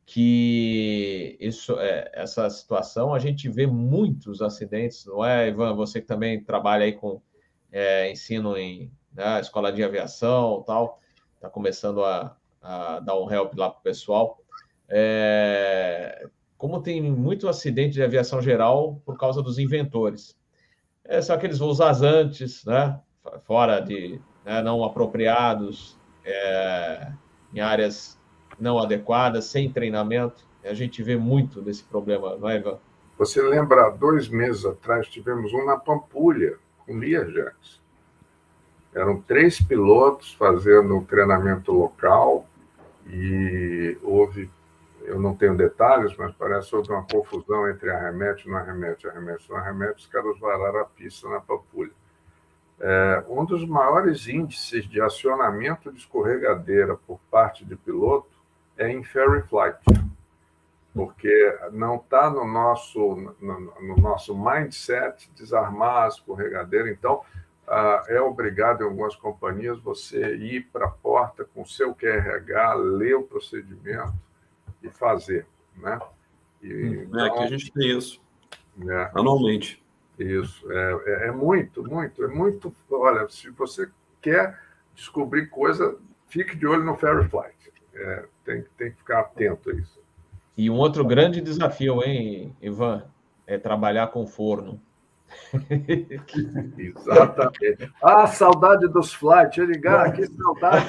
que isso, é, essa situação a gente vê muitos acidentes, não é, Ivan? Você que também trabalha aí com é, ensino em né, escola de aviação tal, está começando a, a, dar um help lá para o pessoal. É, como tem muito acidente de aviação geral por causa dos inventores. É, são aqueles voos vazantes, né? fora de né, não apropriados, é, em áreas não adequadas, sem treinamento. A gente vê muito desse problema, não é, Ivan? Você lembra, dois meses atrás, tivemos um na Pampulha, com Learjets. Eram três pilotos fazendo treinamento local e houve, eu não tenho detalhes, mas parece que houve uma confusão entre arremete não arremete, arremete não arremete, os caras vararam a pista na Pampulha. É, um dos maiores índices de acionamento de escorregadeira por parte de piloto é em ferry flight, porque não está no nosso, no, no, nosso mindset desarmar a escorregadeira. Então, ah, é obrigado em algumas companhias você ir para a porta com seu QRH, ler o procedimento e fazer. Né? E, hum, então, é, aqui a gente tem isso, é, anualmente. Isso, é, é, é muito, muito, é muito. Olha, se você quer descobrir coisa, fique de olho no Ferry Flight. É, tem, tem que ficar atento a isso. E um outro grande desafio, hein, Ivan, é trabalhar com forno. Exatamente. Ah, saudade dos flights, Edgar, que saudade.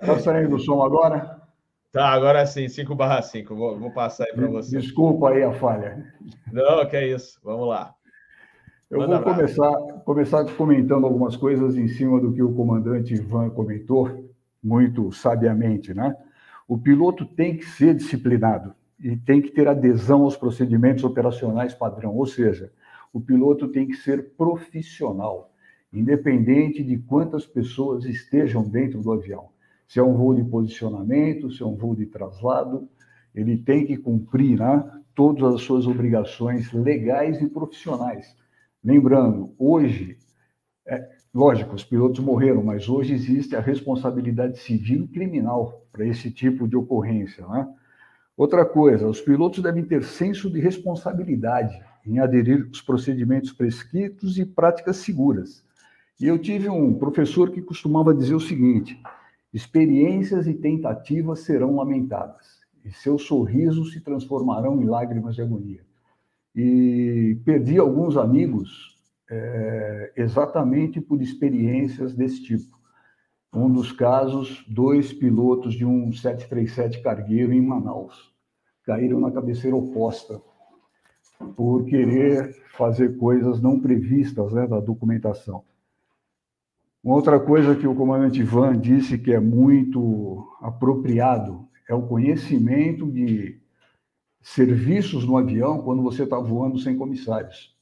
Está saindo o som agora? Tá, agora sim, 5 barra 5. Vou, vou passar aí para você. Desculpa aí a falha. Não, que é isso. Vamos lá. Eu Manda vou começar, começar comentando algumas coisas em cima do que o comandante Ivan comentou, muito sabiamente, né? O piloto tem que ser disciplinado e tem que ter adesão aos procedimentos operacionais padrão, ou seja, o piloto tem que ser profissional, independente de quantas pessoas estejam dentro do avião. Se é um voo de posicionamento, se é um voo de traslado, ele tem que cumprir né, todas as suas obrigações legais e profissionais. Lembrando, hoje, é, lógico, os pilotos morreram, mas hoje existe a responsabilidade civil e criminal para esse tipo de ocorrência. Né? Outra coisa, os pilotos devem ter senso de responsabilidade em aderir aos procedimentos prescritos e práticas seguras. E eu tive um professor que costumava dizer o seguinte: Experiências e tentativas serão lamentadas, e seus sorrisos se transformarão em lágrimas de agonia. E perdi alguns amigos é, exatamente por experiências desse tipo. Um dos casos, dois pilotos de um 737 cargueiro em Manaus caíram na cabeceira oposta por querer fazer coisas não previstas né, da documentação. Uma outra coisa que o comandante Ivan disse que é muito apropriado é o conhecimento de serviços no avião quando você está voando sem comissários.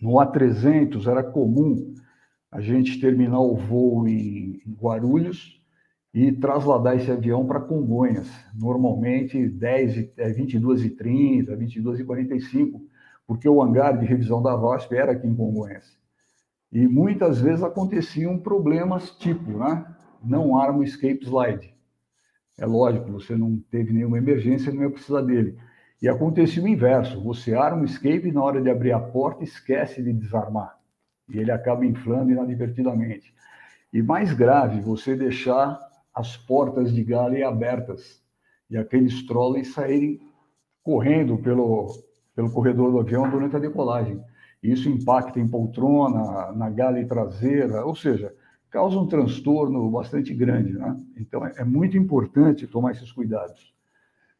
No A300 era comum a gente terminar o voo em Guarulhos e trasladar esse avião para Congonhas, normalmente 10, 22h30, 22h45, porque o hangar de revisão da VASP era aqui em Congonhas. E muitas vezes aconteciam problemas tipo, né? Não arma o escape slide. É lógico, você não teve nenhuma emergência, não ia precisar dele. E acontecia o inverso: você arma o escape e na hora de abrir a porta esquece de desarmar. E ele acaba inflando inadvertidamente. E mais grave, você deixar as portas de galley abertas e aqueles trolleys saírem correndo pelo, pelo corredor do avião durante a decolagem. Isso impacta em poltrona, na gale traseira, ou seja, causa um transtorno bastante grande. Né? Então, é, é muito importante tomar esses cuidados.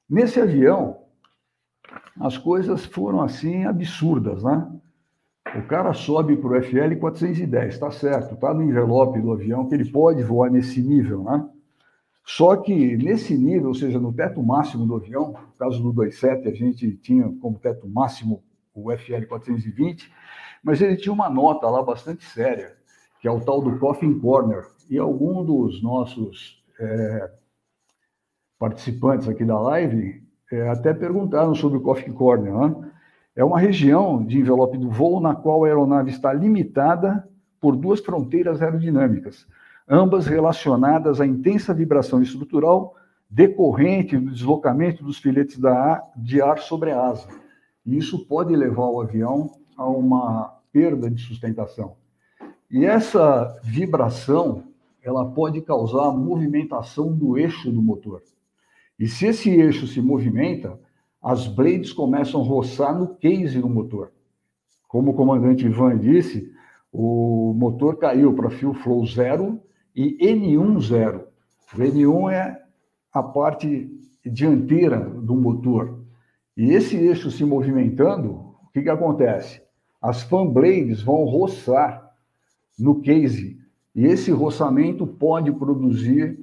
Nesse avião, as coisas foram assim absurdas, né? O cara sobe para o FL 410, está certo, está no envelope do avião que ele pode voar nesse nível, né? Só que nesse nível, ou seja, no teto máximo do avião, no caso do 27, a gente tinha como teto máximo o FL 420, mas ele tinha uma nota lá bastante séria, que é o tal do Coffin Corner. E algum dos nossos é, participantes aqui da live é, até perguntaram sobre o Coffee Corner. Né? É uma região de envelope do voo na qual a aeronave está limitada por duas fronteiras aerodinâmicas, ambas relacionadas à intensa vibração estrutural decorrente do deslocamento dos filetes de ar sobre a asa. E isso pode levar o avião a uma perda de sustentação. E essa vibração, ela pode causar movimentação do eixo do motor. E se esse eixo se movimenta, as blades começam a roçar no case do motor. Como o comandante Ivan disse, o motor caiu para fio flow zero e N1 zero. O N1 é a parte dianteira do motor. E esse eixo se movimentando, o que, que acontece? As fan blades vão roçar no case. E esse roçamento pode produzir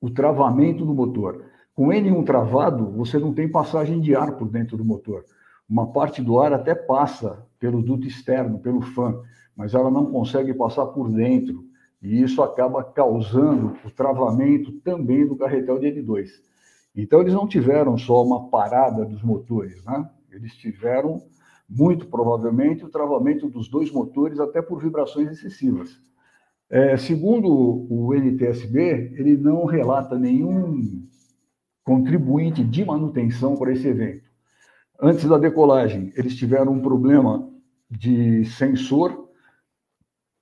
o travamento do motor. Com N1 travado, você não tem passagem de ar por dentro do motor. Uma parte do ar até passa pelo duto externo, pelo fan, mas ela não consegue passar por dentro. E isso acaba causando o travamento também do carretel de N2. Então, eles não tiveram só uma parada dos motores, né? Eles tiveram, muito provavelmente, o travamento dos dois motores, até por vibrações excessivas. É, segundo o NTSB, ele não relata nenhum contribuinte de manutenção para esse evento. Antes da decolagem, eles tiveram um problema de sensor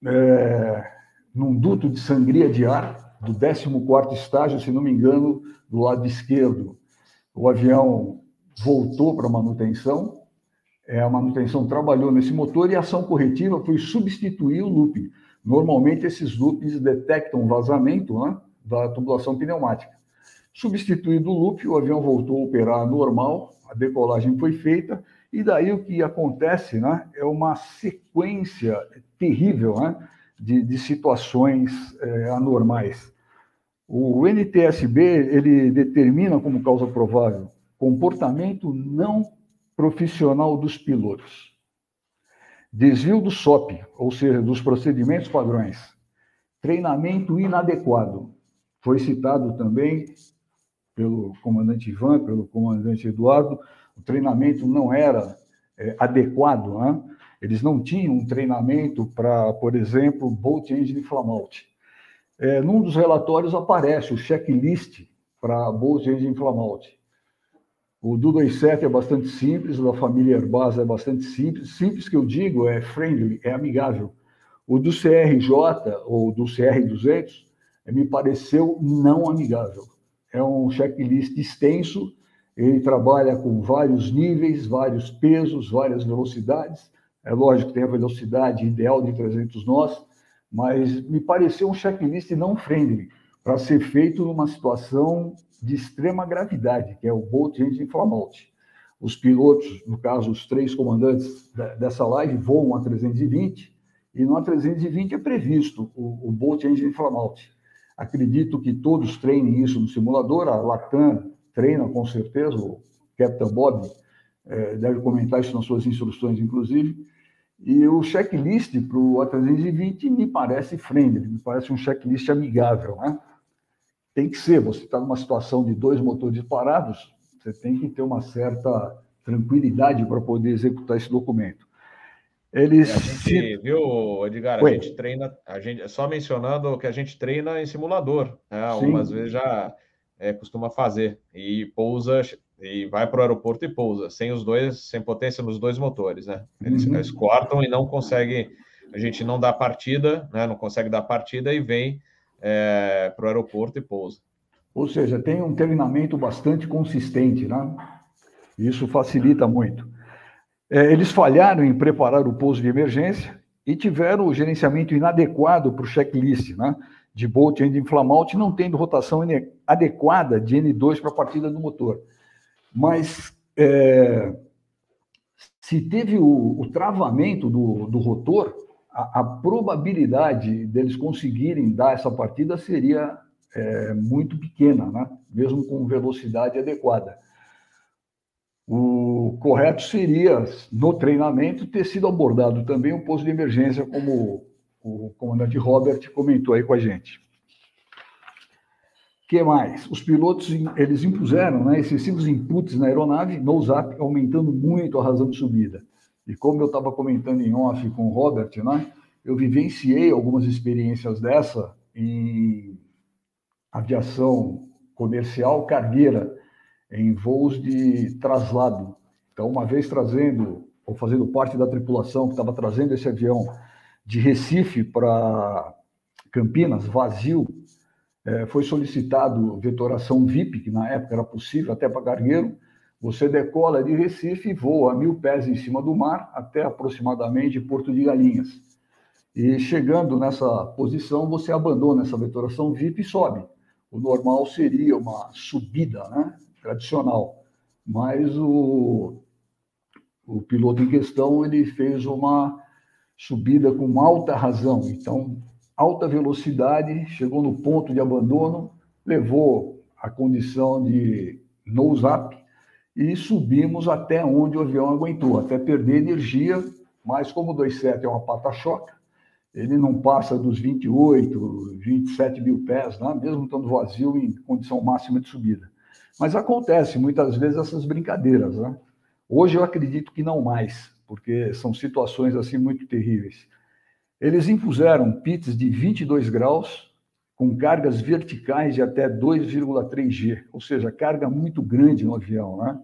é, num duto de sangria de ar do 14º estágio, se não me engano, do lado esquerdo. O avião voltou para manutenção, é, a manutenção trabalhou nesse motor e a ação corretiva foi substituir o loop. Normalmente, esses loops detectam vazamento né, da tubulação pneumática. Substituído o loop, o avião voltou a operar normal, a decolagem foi feita, e daí o que acontece né, é uma sequência terrível né, de, de situações é, anormais. O NTSB ele determina como causa provável comportamento não profissional dos pilotos Desvio do SOP, ou seja, dos procedimentos padrões. Treinamento inadequado. Foi citado também pelo comandante Ivan, pelo comandante Eduardo, o treinamento não era é, adequado, né? eles não tinham um treinamento para, por exemplo, Bolt Engine Flamout. É, num dos relatórios aparece o checklist para Bolt Engine Flamout. O do 27 é bastante simples, o da família Airbus é bastante simples. Simples que eu digo é friendly, é amigável. O do CRJ ou do CR200 me pareceu não amigável. É um checklist extenso, ele trabalha com vários níveis, vários pesos, várias velocidades. É lógico que tem a velocidade ideal de 300 nós, mas me pareceu um checklist não friendly para ser feito numa situação de extrema gravidade, que é o Bolt Engine Flamout. Os pilotos, no caso, os três comandantes dessa live, voam a 320, e no A320 é previsto o, o Bolt Engine Flamout. Acredito que todos treinem isso no simulador, a Latam treina com certeza, o Captain Bob é, deve comentar isso nas suas instruções, inclusive. E o checklist para o A320 me parece friendly, me parece um checklist amigável, né? tem que ser. Você está numa situação de dois motores parados, você tem que ter uma certa tranquilidade para poder executar esse documento. Eles a gente, viu, Edgar, Oi. a gente treina, a gente só mencionando que a gente treina em simulador, né? algumas vezes já é, costuma fazer e pousa e vai para o aeroporto e pousa sem os dois, sem potência nos dois motores, né? Eles, uhum. eles cortam e não conseguem, a gente não dá partida, né? Não consegue dar partida e vem é, para o aeroporto e pousa. Ou seja, tem um treinamento bastante consistente, né? Isso facilita muito. É, eles falharam em preparar o pouso de emergência e tiveram o gerenciamento inadequado para o checklist, né? De Bolt Engine Flamout, não tendo rotação adequada de N2 para a partida do motor. Mas é, se teve o, o travamento do, do rotor, a, a, probabilidade deles conseguirem dar essa partida seria é, muito pequena, né? mesmo com velocidade adequada. O correto seria, no treinamento, ter sido abordado também um posto de emergência, como o comandante Robert comentou aí com a gente. Que mais? Os pilotos eles impuseram né, excessivos inputs na aeronave, nose-up, aumentando muito a razão de subida. E como eu estava comentando em off com o Robert, né, eu vivenciei algumas experiências dessa em aviação comercial cargueira, em voos de traslado. Então, uma vez trazendo, ou fazendo parte da tripulação que estava trazendo esse avião de Recife para Campinas, vazio, é, foi solicitado vetoração VIP, que na época era possível, até para cargueiro. Você decola de Recife e voa a mil pés em cima do mar até aproximadamente Porto de Galinhas. E chegando nessa posição, você abandona essa vetoração VIP e sobe. O normal seria uma subida né, tradicional, mas o, o piloto em questão ele fez uma subida com alta razão. Então, alta velocidade, chegou no ponto de abandono, levou a condição de nose-up e subimos até onde o avião aguentou, até perder energia, mas como o 27 é uma pata-choca, ele não passa dos 28, 27 mil pés, né? mesmo estando vazio em condição máxima de subida. Mas acontece muitas vezes essas brincadeiras. Né? Hoje eu acredito que não mais, porque são situações assim muito terríveis. Eles impuseram pits de 22 graus com cargas verticais de até 2,3 G, ou seja, carga muito grande no avião, né?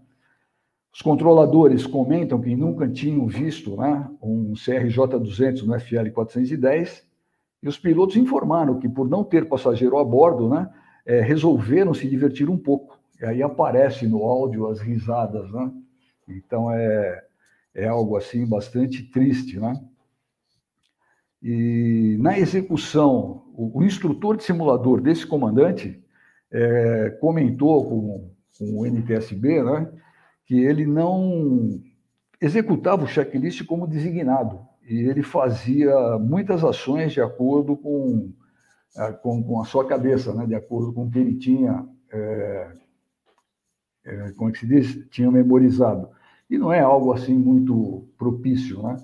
Os controladores comentam que nunca tinham visto né, um CRJ-200 no FL-410 e os pilotos informaram que, por não ter passageiro a bordo, né, é, resolveram se divertir um pouco. E aí aparece no áudio as risadas. Né? Então, é, é algo assim bastante triste. Né? E na execução, o, o instrutor de simulador desse comandante é, comentou com, com o NTSB, né, que ele não executava o checklist como designado e ele fazia muitas ações de acordo com, é, com, com a sua cabeça, né? de acordo com o que ele tinha, é, é, como é que se diz, tinha memorizado. E não é algo assim muito propício, né?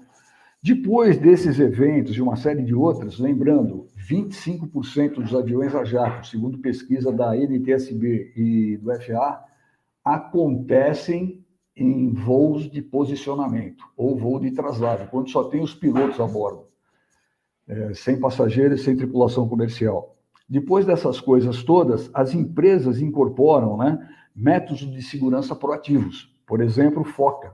Depois desses eventos e uma série de outros, lembrando, 25% dos aviões a jato, segundo pesquisa da NTSB e do FA, acontecem em voos de posicionamento ou voo de traslado, quando só tem os pilotos a bordo, é, sem passageiros, sem tripulação comercial. Depois dessas coisas todas, as empresas incorporam né, métodos de segurança proativos. Por exemplo, FOCA,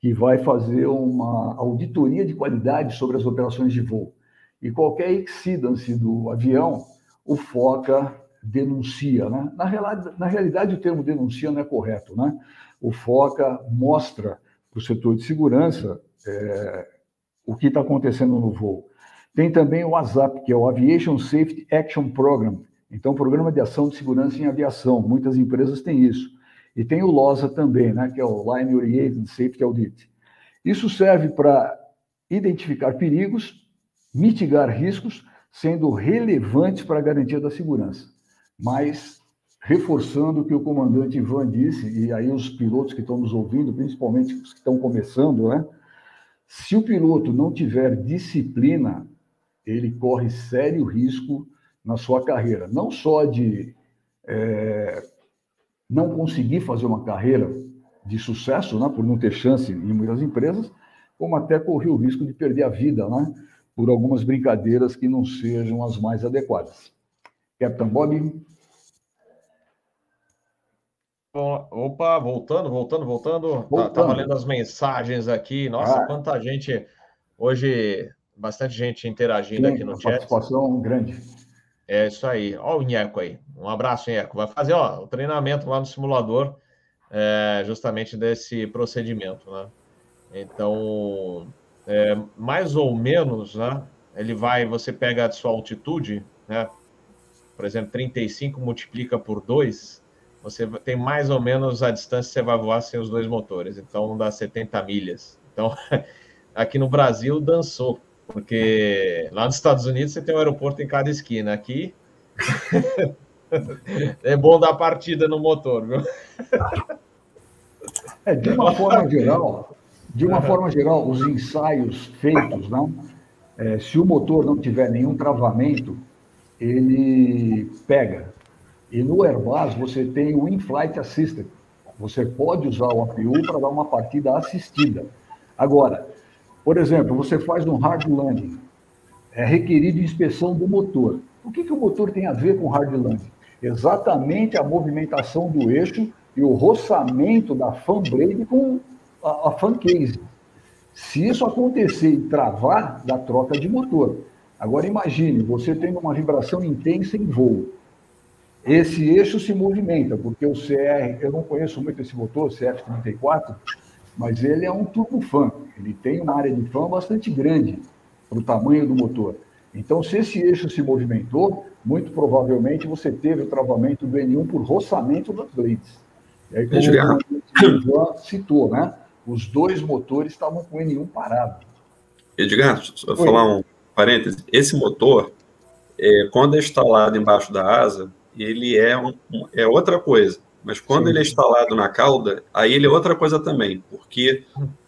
que vai fazer uma auditoria de qualidade sobre as operações de voo. E qualquer exceedance do avião, o FOCA denuncia. Né? Na, na realidade, o termo denuncia não é correto. Né? O FOCA mostra para o setor de segurança é, o que está acontecendo no voo. Tem também o ASAP, que é o Aviation Safety Action Program, então, Programa de Ação de Segurança em Aviação. Muitas empresas têm isso. E tem o LOSA também, né, que é o Line Oriented Safety Audit. Isso serve para identificar perigos, mitigar riscos, sendo relevantes para a garantia da segurança mas reforçando o que o comandante Ivan disse, e aí os pilotos que estão nos ouvindo, principalmente os que estão começando, né? Se o piloto não tiver disciplina, ele corre sério risco na sua carreira, não só de é, não conseguir fazer uma carreira de sucesso, né, por não ter chance em muitas empresas, como até correr o risco de perder a vida, né, por algumas brincadeiras que não sejam as mais adequadas. Capitão Bob? Opa, voltando, voltando, voltando. voltando. Tá, tava lendo as mensagens aqui. Nossa, ah. quanta gente hoje, bastante gente interagindo Sim, aqui no chat. Participação grande. É isso aí. Ó o Inheco aí. Um abraço, Inheco. Vai fazer ó, o treinamento lá no simulador, é, justamente desse procedimento, né? Então, é, mais ou menos, né? Ele vai, você pega a sua altitude, né? Por exemplo, 35 multiplica por 2, você tem mais ou menos a distância que você vai voar sem os dois motores. Então dá 70 milhas. Então, aqui no Brasil dançou, porque lá nos Estados Unidos você tem um aeroporto em cada esquina. Aqui é bom dar partida no motor, viu? É, de uma forma geral, de uma forma geral, os ensaios feitos, não, é, se o motor não tiver nenhum travamento, ele pega E no Airbus você tem o In-Flight Assistant. Você pode usar o APU para dar uma partida assistida. Agora, por exemplo, você faz um hard landing, é requerido inspeção do motor. O que, que o motor tem a ver com hard landing? Exatamente a movimentação do eixo e o roçamento da fan blade com a, a fan case. Se isso acontecer e travar, dá troca de motor. Agora imagine, você tendo uma vibração intensa em voo. Esse eixo se movimenta, porque o CR, eu não conheço muito esse motor, CF34, mas ele é um turbofan. Ele tem uma área de fã bastante grande para o tamanho do motor. Então, se esse eixo se movimentou, muito provavelmente você teve o travamento do N1 por roçamento das blades. E aí, como o Ivan citou, né? Os dois motores estavam com o N1 parado. Edgar, só falar um parêntese. Esse motor, é, quando é instalado embaixo da asa, ele é, um, é outra coisa. Mas quando Sim. ele é instalado na cauda, aí ele é outra coisa também, porque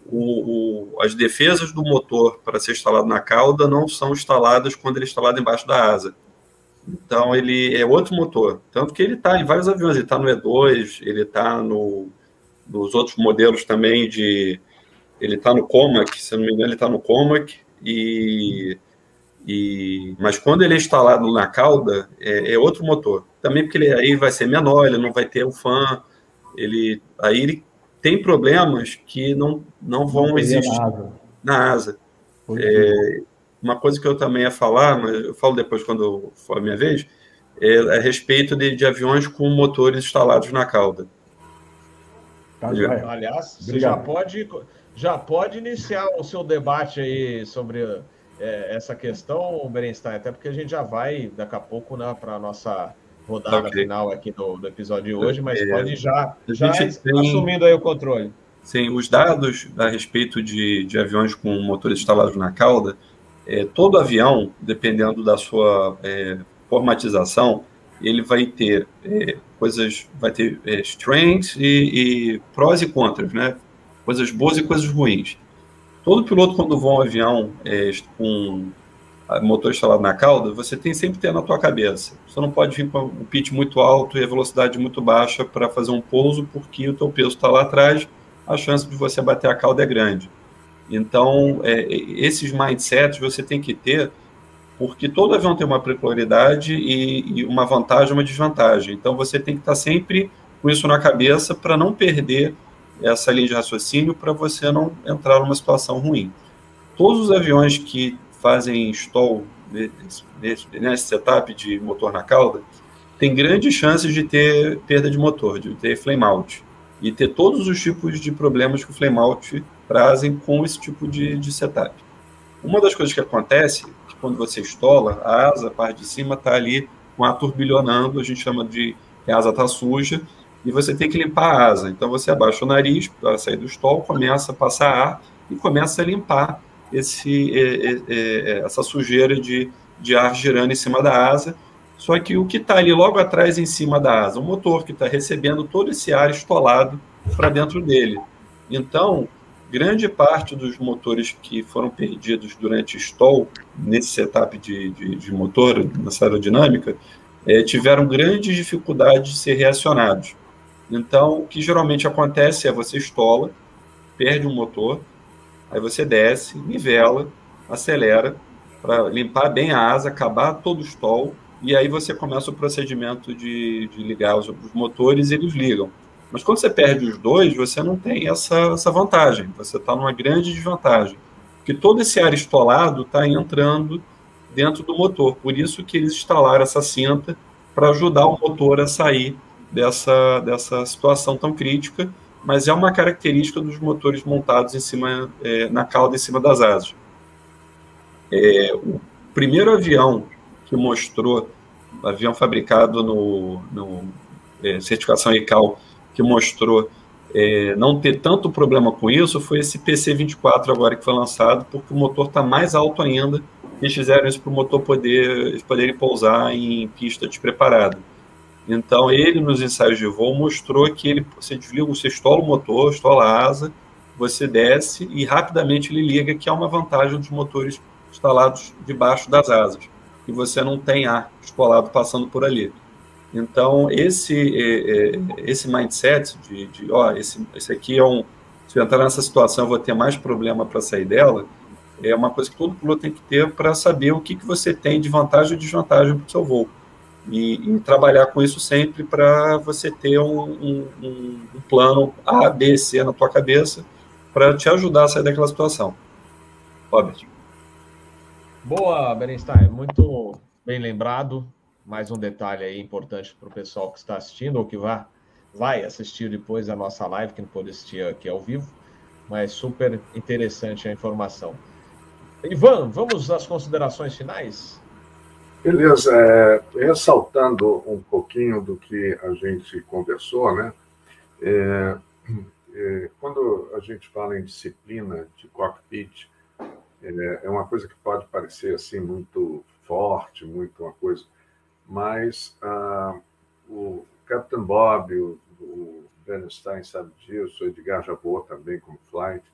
o, o, as defesas do motor para ser instalado na cauda não são instaladas quando ele é instalado embaixo da asa. Então ele é outro motor. Tanto que ele está em vários aviões, ele está no E2, ele está no, nos outros modelos também de. Ele está no Comac, se não me engano, ele está no Comac, e, e, mas quando ele é instalado na cauda, é, é outro motor. Também porque ele aí vai ser menor, ele não vai ter o fan, ele, aí ele tem problemas que não, não vão não existir na asa. Na asa. É, uma coisa que eu também ia falar, mas eu falo depois quando for a minha vez, é a respeito de, de aviões com motores instalados na cauda. Tá, Aliás, você já pode, já pode iniciar o seu debate aí sobre é, essa questão, Berenstein, até porque a gente já vai daqui a pouco né, para a nossa rodada okay. final aqui do, do, episódio de hoje, mas é, pode já, já tem, assumindo aí o controle. Sim, os dados a respeito de, de aviões com motores instalados na cauda, é, todo avião, dependendo da sua é, formatização, ele vai ter é, coisas, vai ter é, strengths e, e, prós e contras, né? Coisas boas e coisas ruins. Todo piloto, quando voa um avião é, com motor instalado na cauda, você tem sempre ter na tua cabeça. Você não pode vir com um pitch muito alto e a velocidade muito baixa para fazer um pouso, porque o teu peso está lá atrás, a chance de você bater a cauda é grande. Então, é, esses mindsets você tem que ter, porque todo avião tem uma peculiaridade e, e uma vantagem uma desvantagem. Então, você tem que estar tá sempre com isso na cabeça para não perder essa linha de raciocínio, para você não entrar numa situação ruim. Todos os aviões que fazem stall nesse, nesse setup de motor na cauda, tem grandes chances de ter perda de motor, de ter flame out e ter todos os tipos de problemas que o flame out trazem com esse tipo de, de setup. Uma das coisas que acontece que quando você estola, a asa, a parte de cima, está ali com ar turbilhonando, a gente chama de a asa está suja, e você tem que limpar a asa. Então você abaixa o nariz para sair do stall, começa a passar ar e começa a limpar esse, é, é, essa sujeira de, de ar girando em cima da asa. Só que o que está ali logo atrás, em cima da asa, o motor que está recebendo todo esse ar estolado para dentro dele. Então, grande parte dos motores que foram perdidos durante stall, nesse setup de, de, de motor, nessa aerodinâmica, é, tiveram grandes dificuldades de ser reacionados. Então, o que geralmente acontece é você estola, perde um motor, Aí você desce, nivela, acelera para limpar bem a asa, acabar todo o stall, e aí você começa o procedimento de, de ligar os, os, motores e eles ligam. Mas quando você perde os dois, você não tem essa, essa vantagem, você está numa grande desvantagem. Porque todo esse ar estolado está entrando dentro do motor. Por isso que eles instalaram essa cinta para ajudar o motor a sair dessa, dessa situação tão crítica mas é uma característica dos motores montados em cima é, na cauda em cima das asas. É, o primeiro avião que mostrou, avião fabricado no, no é, certificação ICAO, que mostrou é, não ter tanto problema com isso, foi esse PC-24 agora que foi lançado, porque o motor está mais alto ainda. Eles fizeram isso para o motor poder, poderem pousar em pista despreparada. Então, ele, nos ensaios de voo, mostrou que ele, você desliga, você estola o motor, estola a asa, você desce e rapidamente ele liga, que é uma vantagem dos motores instalados debaixo das asas, que você não tem ar escolado passando por ali. Então, esse, é, é, esse mindset de, de ó, esse, esse aqui é um. Se eu entrar nessa situação, eu vou ter mais problema para sair dela, é uma coisa que todo piloto tem que ter para saber o que, que você tem de vantagem ou desvantagem para o seu voo. E, e, trabalhar com isso sempre para você ter um, um, um, plano A, B, C na tua cabeça para te ajudar a sair daquela situação. Robert. Boa, Berenstein. Muito bem lembrado mais um detalhe aí importante para o pessoal que está assistindo ou que vai, vai assistir depois a nossa live, que não pode assistir aqui ao vivo, mas super interessante a informação. Ivan, vamos às considerações finais? Beleza, é, ressaltando um pouquinho do que a gente conversou, né? É, é, quando a gente fala em disciplina de cockpit, é, é uma coisa que pode parecer assim muito forte, muito uma coisa mas ah, o Captain Bob, o, o Bernstein sabe disso, o Edgar voou também como flight.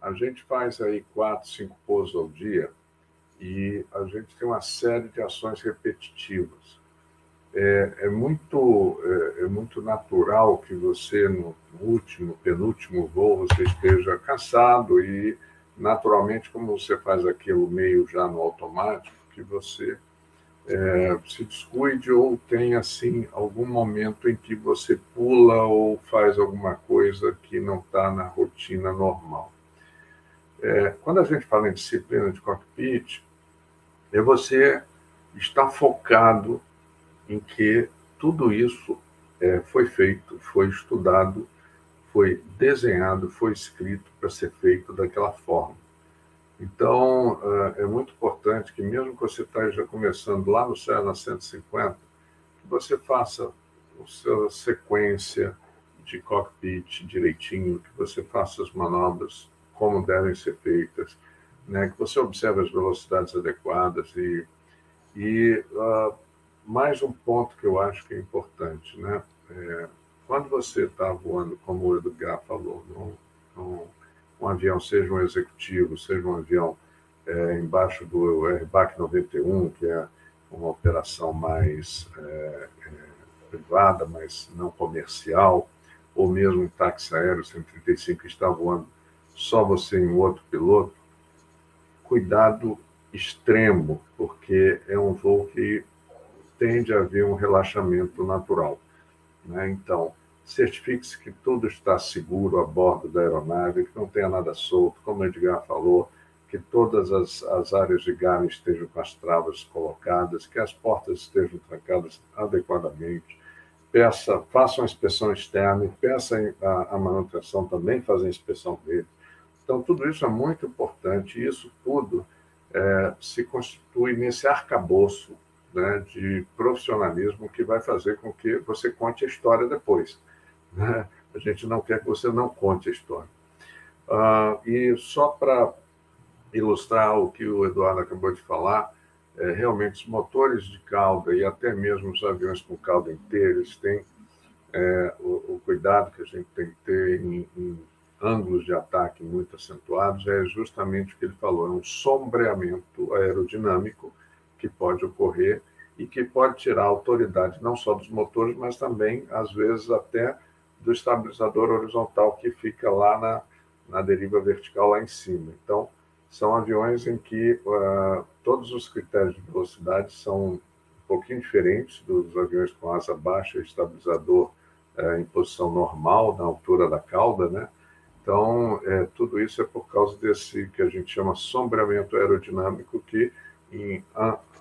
A gente faz aí quatro, cinco pousos ao dia e a gente tem uma série de ações repetitivas. É, é muito, é, é, muito natural que você, no último, penúltimo voo, você esteja cansado e, naturalmente, como você faz aquilo meio já no automático, que você é, se descuide ou tem assim algum momento em que você pula ou faz alguma coisa que não está na rotina normal. É, quando a gente fala em disciplina de cockpit, é você estar focado em que tudo isso é, foi feito, foi estudado, foi desenhado, foi escrito para ser feito daquela forma. Então, eh, é muito importante que, mesmo que você esteja começando lá no Cessna 150, que você faça a sua sequência de cockpit direitinho, que você faça as manobras como devem ser feitas, né? que você observe as velocidades adequadas e, e uh, mais um ponto que eu acho que é importante, né? É, quando você está voando, como o Edgar falou, no, no um avião, seja um executivo, seja um avião é, embaixo do RBAC 91, que é uma operação mais é, é, privada, mas não comercial, ou mesmo um táxi aéreo 135 que está voando só você e um outro piloto, cuidado extremo, porque é um voo que tende a haver um relaxamento natural. Né? Então, certifique-se que tudo está seguro a bordo da aeronave, que não tenha nada solto, como o Edgar falou, que todas as, as áreas de gare estejam com as travas colocadas, que as portas estejam trancadas adequadamente. Peça, faça uma inspeção externa e peça a, a manutenção também fazer a inspeção dele. Então, tudo isso é muito importante e isso tudo é, se constitui nesse arcabouço né, de profissionalismo que vai fazer com que você conte a história depois. Né? A gente não quer que você não conte a história. Ah, e só para ilustrar o que o Eduardo acabou de falar, é, realmente os motores de cauda e até mesmo os aviões com cauda inteira, eles têm é, o, o, cuidado que a gente tem que ter em, em, ângulos de ataque muito acentuados, é justamente o que ele falou, é um sombreamento aerodinâmico que pode ocorrer e que pode tirar a autoridade não só dos motores, mas também, às vezes, até do estabilizador horizontal que fica lá na, na deriva vertical lá em cima. Então, são aviões em que uh, todos os critérios de velocidade são um pouquinho diferentes dos aviões com asa baixa, estabilizador uh, em posição normal, na altura da cauda, né? Então, é, tudo isso é por causa desse que a gente chama sombreamento aerodinâmico, que em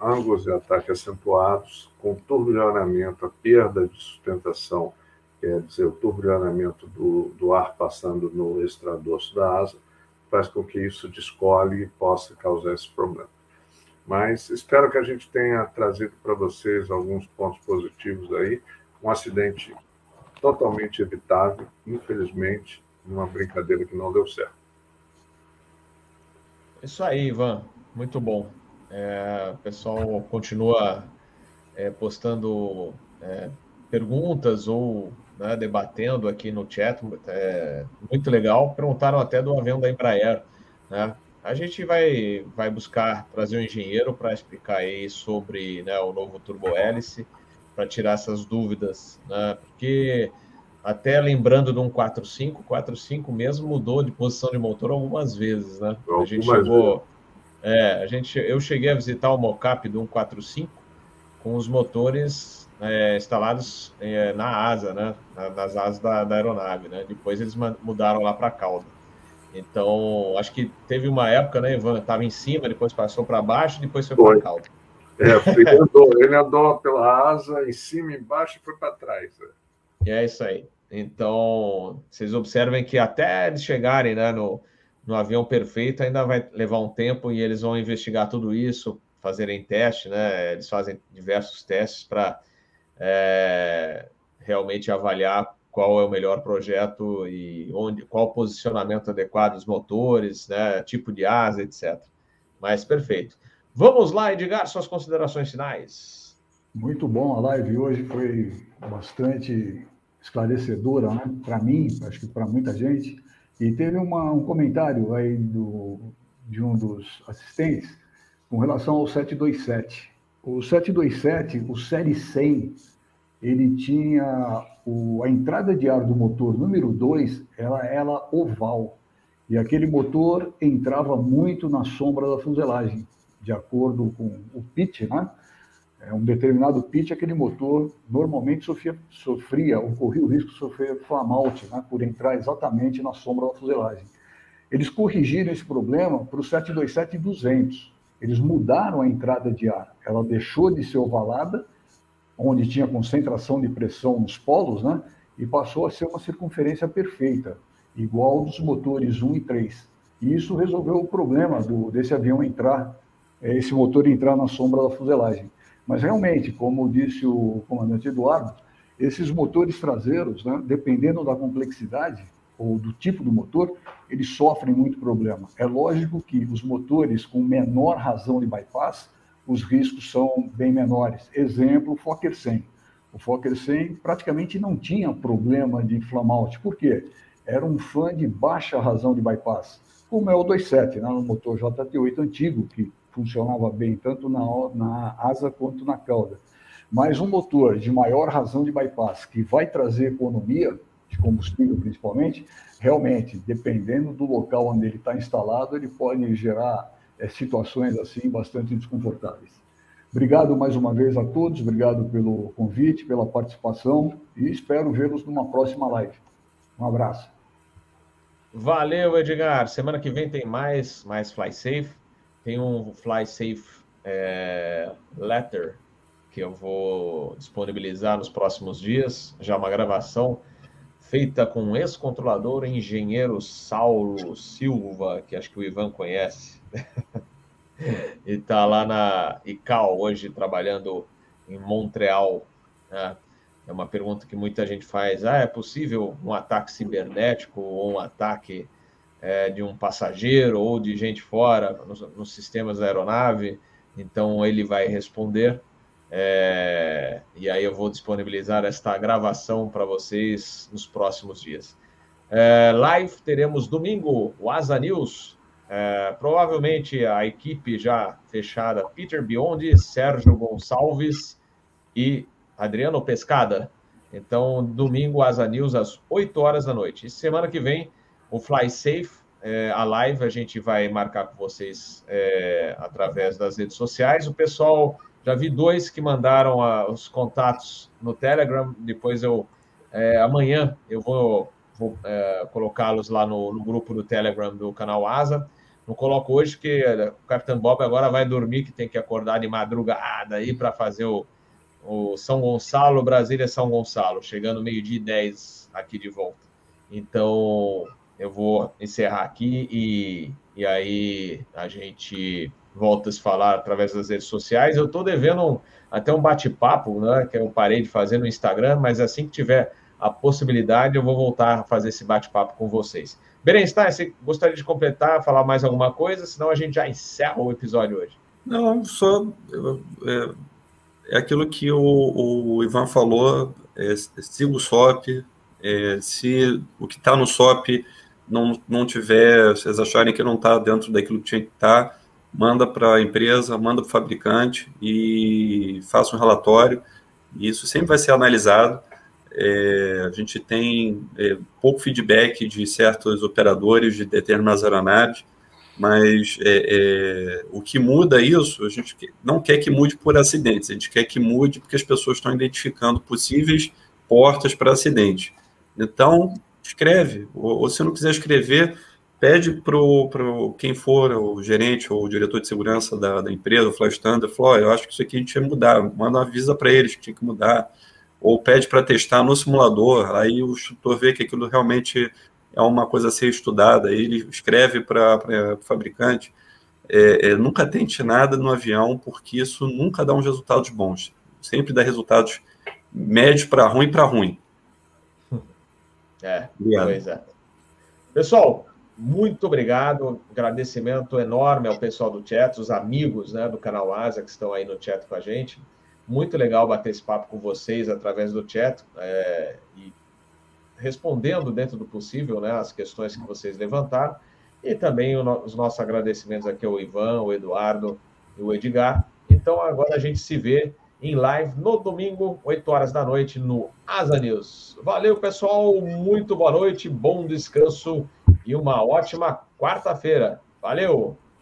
ângulos de ataque acentuados, com turbilhonamento, a perda de sustentação quer dizer, o turbilhonamento do, do ar passando no extradosso da asa, faz com que isso descole e possa causar esse problema. Mas espero que a gente tenha trazido para vocês alguns pontos positivos aí. Um acidente totalmente evitável, infelizmente, uma brincadeira que não deu certo. Isso aí, Ivan. Muito bom. É, o pessoal continua é, postando é, perguntas ou né, debatendo aqui no chat, é, muito legal. Perguntaram até do avião da Embraer. Né? A gente vai, vai buscar trazer um engenheiro para explicar aí sobre né, o novo turbo hélice para tirar essas dúvidas, né? Porque até lembrando de um 4.5, 4.5 mesmo mudou de posição de motor algumas vezes, né? A gente chegou, é, a gente, eu cheguei a visitar o mocap de um 4.5 com os motores é, instalados é, na asa, né? nas asas da, da, aeronave, né? Depois eles mudaram lá para a cauda. Então, acho que teve uma época, né, Ivan? Estava em cima, depois passou para baixo, depois foi para a cauda. É, ele andou, ele andou pela asa, em cima, embaixo e foi para trás. Né? É isso aí. Então, vocês observem que até eles chegarem né, no, no avião perfeito, ainda vai levar um tempo e eles vão investigar tudo isso, fazerem teste, né? Eles fazem diversos testes para é, realmente avaliar qual é o melhor projeto e onde, qual o posicionamento adequado dos motores, né? Tipo de asa, etc. Mas perfeito. Vamos lá, Edgar, suas considerações finais. Muito bom, a live hoje foi bastante esclarecedora, né? Para mim, acho que para muita gente. E teve uma, um comentário aí do, de um dos assistentes com relação ao 727. O 727, o Série 100, ele tinha o, a entrada de ar do motor número 2, ela era oval. E aquele motor entrava muito na sombra da fuselagem, de acordo com o pitch, né? É, um determinado pitch, aquele motor normalmente sofria, sofria ou corria o risco de sofrer flamalte, né, por entrar exatamente na sombra da fuselagem. Eles corrigiram esse problema para o 727-200. Eles mudaram a entrada de ar. Ela deixou de ser ovalada, onde tinha concentração de pressão nos polos, né, e passou a ser uma circunferência perfeita, igual dos motores 1 e 3. E isso resolveu o problema do, desse avião entrar, esse motor entrar na sombra da fuselagem. Mas realmente, como disse o comandante Eduardo, esses motores traseiros, né, dependendo da complexidade ou do tipo do motor, eles sofrem muito problema. É lógico que os motores com menor razão de bypass, os riscos são bem menores. Exemplo, o Fokker 100. O Fokker 100 praticamente não tinha problema de flamalte. Por quê? Era um fã de baixa razão de bypass, como é o 27, né, no motor JT8 antigo, que funcionava bem, tanto na, na asa quanto na cauda. Mas um motor de maior razão de bypass, que vai trazer economia, de combustível principalmente, realmente, dependendo do local onde ele está instalado, ele pode gerar é, situações assim bastante desconfortáveis. Obrigado mais uma vez a todos, obrigado pelo convite, pela participação e espero vê-los numa próxima live. Um abraço. Valeu, Edgar. Semana que vem tem mais, mais Fly Safe. Tem um Fly Safe é, Letter que eu vou disponibilizar nos próximos dias, já uma gravação feita com um ex-controlador engenheiro Saulo Silva, que acho que o Ivan conhece. e está lá na ICAO hoje trabalhando em Montreal. Né? É uma pergunta que muita gente faz: ah, é possível um ataque cibernético ou um ataque é, de um passageiro ou de gente fora nos, nos sistemas da aeronave. Então ele vai responder. É, e aí eu vou disponibilizar esta gravação para vocês nos próximos dias. É, live teremos domingo o Asa News. É, provavelmente a equipe já fechada: Peter Biondi, Sérgio Gonçalves e Adriano Pescada. Então, domingo, Asa News, às 8 horas da noite. E semana que vem, o Fly Safe, é, a live, a gente vai marcar com vocês é, através das redes sociais. O pessoal, já vi dois que mandaram a, os contatos no Telegram. Depois eu, é, amanhã, eu vou, vou é, colocá-los lá no, no, grupo do Telegram do canal Asa. Não coloco hoje, porque o Capitão Bob agora vai dormir, que tem que acordar de madrugada aí para fazer o o São Gonçalo, Brasília, São Gonçalo, chegando meio-dia e 10 aqui de volta. Então, eu vou encerrar aqui e, e aí a gente volta a se falar através das redes sociais. Eu estou devendo um, até um bate-papo, né, que eu parei de fazer no Instagram, mas assim que tiver a possibilidade, eu vou voltar a fazer esse bate-papo com vocês. Berenstein, você gostaria de completar, falar mais alguma coisa? Senão a gente já encerra o episódio hoje. Não, só é, é aquilo que o, o Ivan falou, é, siga o SOP, é, se o que está no SOP não, não tiver, vocês acharem que não está dentro daquilo que tinha que estar, tá, manda para a empresa, manda para o fabricante e faça um relatório. E isso sempre vai ser analisado. É, a gente tem é, pouco feedback de certos operadores de determinadas aeronaves, mas é, é, o que muda isso, a gente não quer que mude por acidentes, a gente quer que mude porque as pessoas estão identificando possíveis portas para acidente. Então, escreve, ou, ou, se não quiser escrever, pede para quem for o gerente ou o diretor de segurança da, da empresa, o Flash Thunder, falou, eu acho que isso aqui a gente ia mudar, manda avisa para eles que tinha que mudar, ou pede para testar no simulador, aí o instrutor vê que aquilo realmente é uma coisa a ser estudada, aí ele escreve para o fabricante, é, é, nunca tente nada no avião, porque isso nunca dá uns resultados bons, sempre dá resultados médios para ruim para ruim. É, Obrigado. pois é. Pessoal, muito obrigado, agradecimento enorme ao pessoal do chat, os amigos né, do canal Asa que estão aí no chat com a gente. Muito legal bater esse papo com vocês através do chat é, e respondendo dentro do possível né, as questões que vocês levantaram. E também os nossos agradecimentos aqui ao Ivan, o Eduardo e o Edgar. Então agora a gente se vê em live no domingo, 8 horas da noite, no Asa News. Valeu, pessoal. Muito boa noite, bom descanso e uma ótima quarta-feira. Valeu!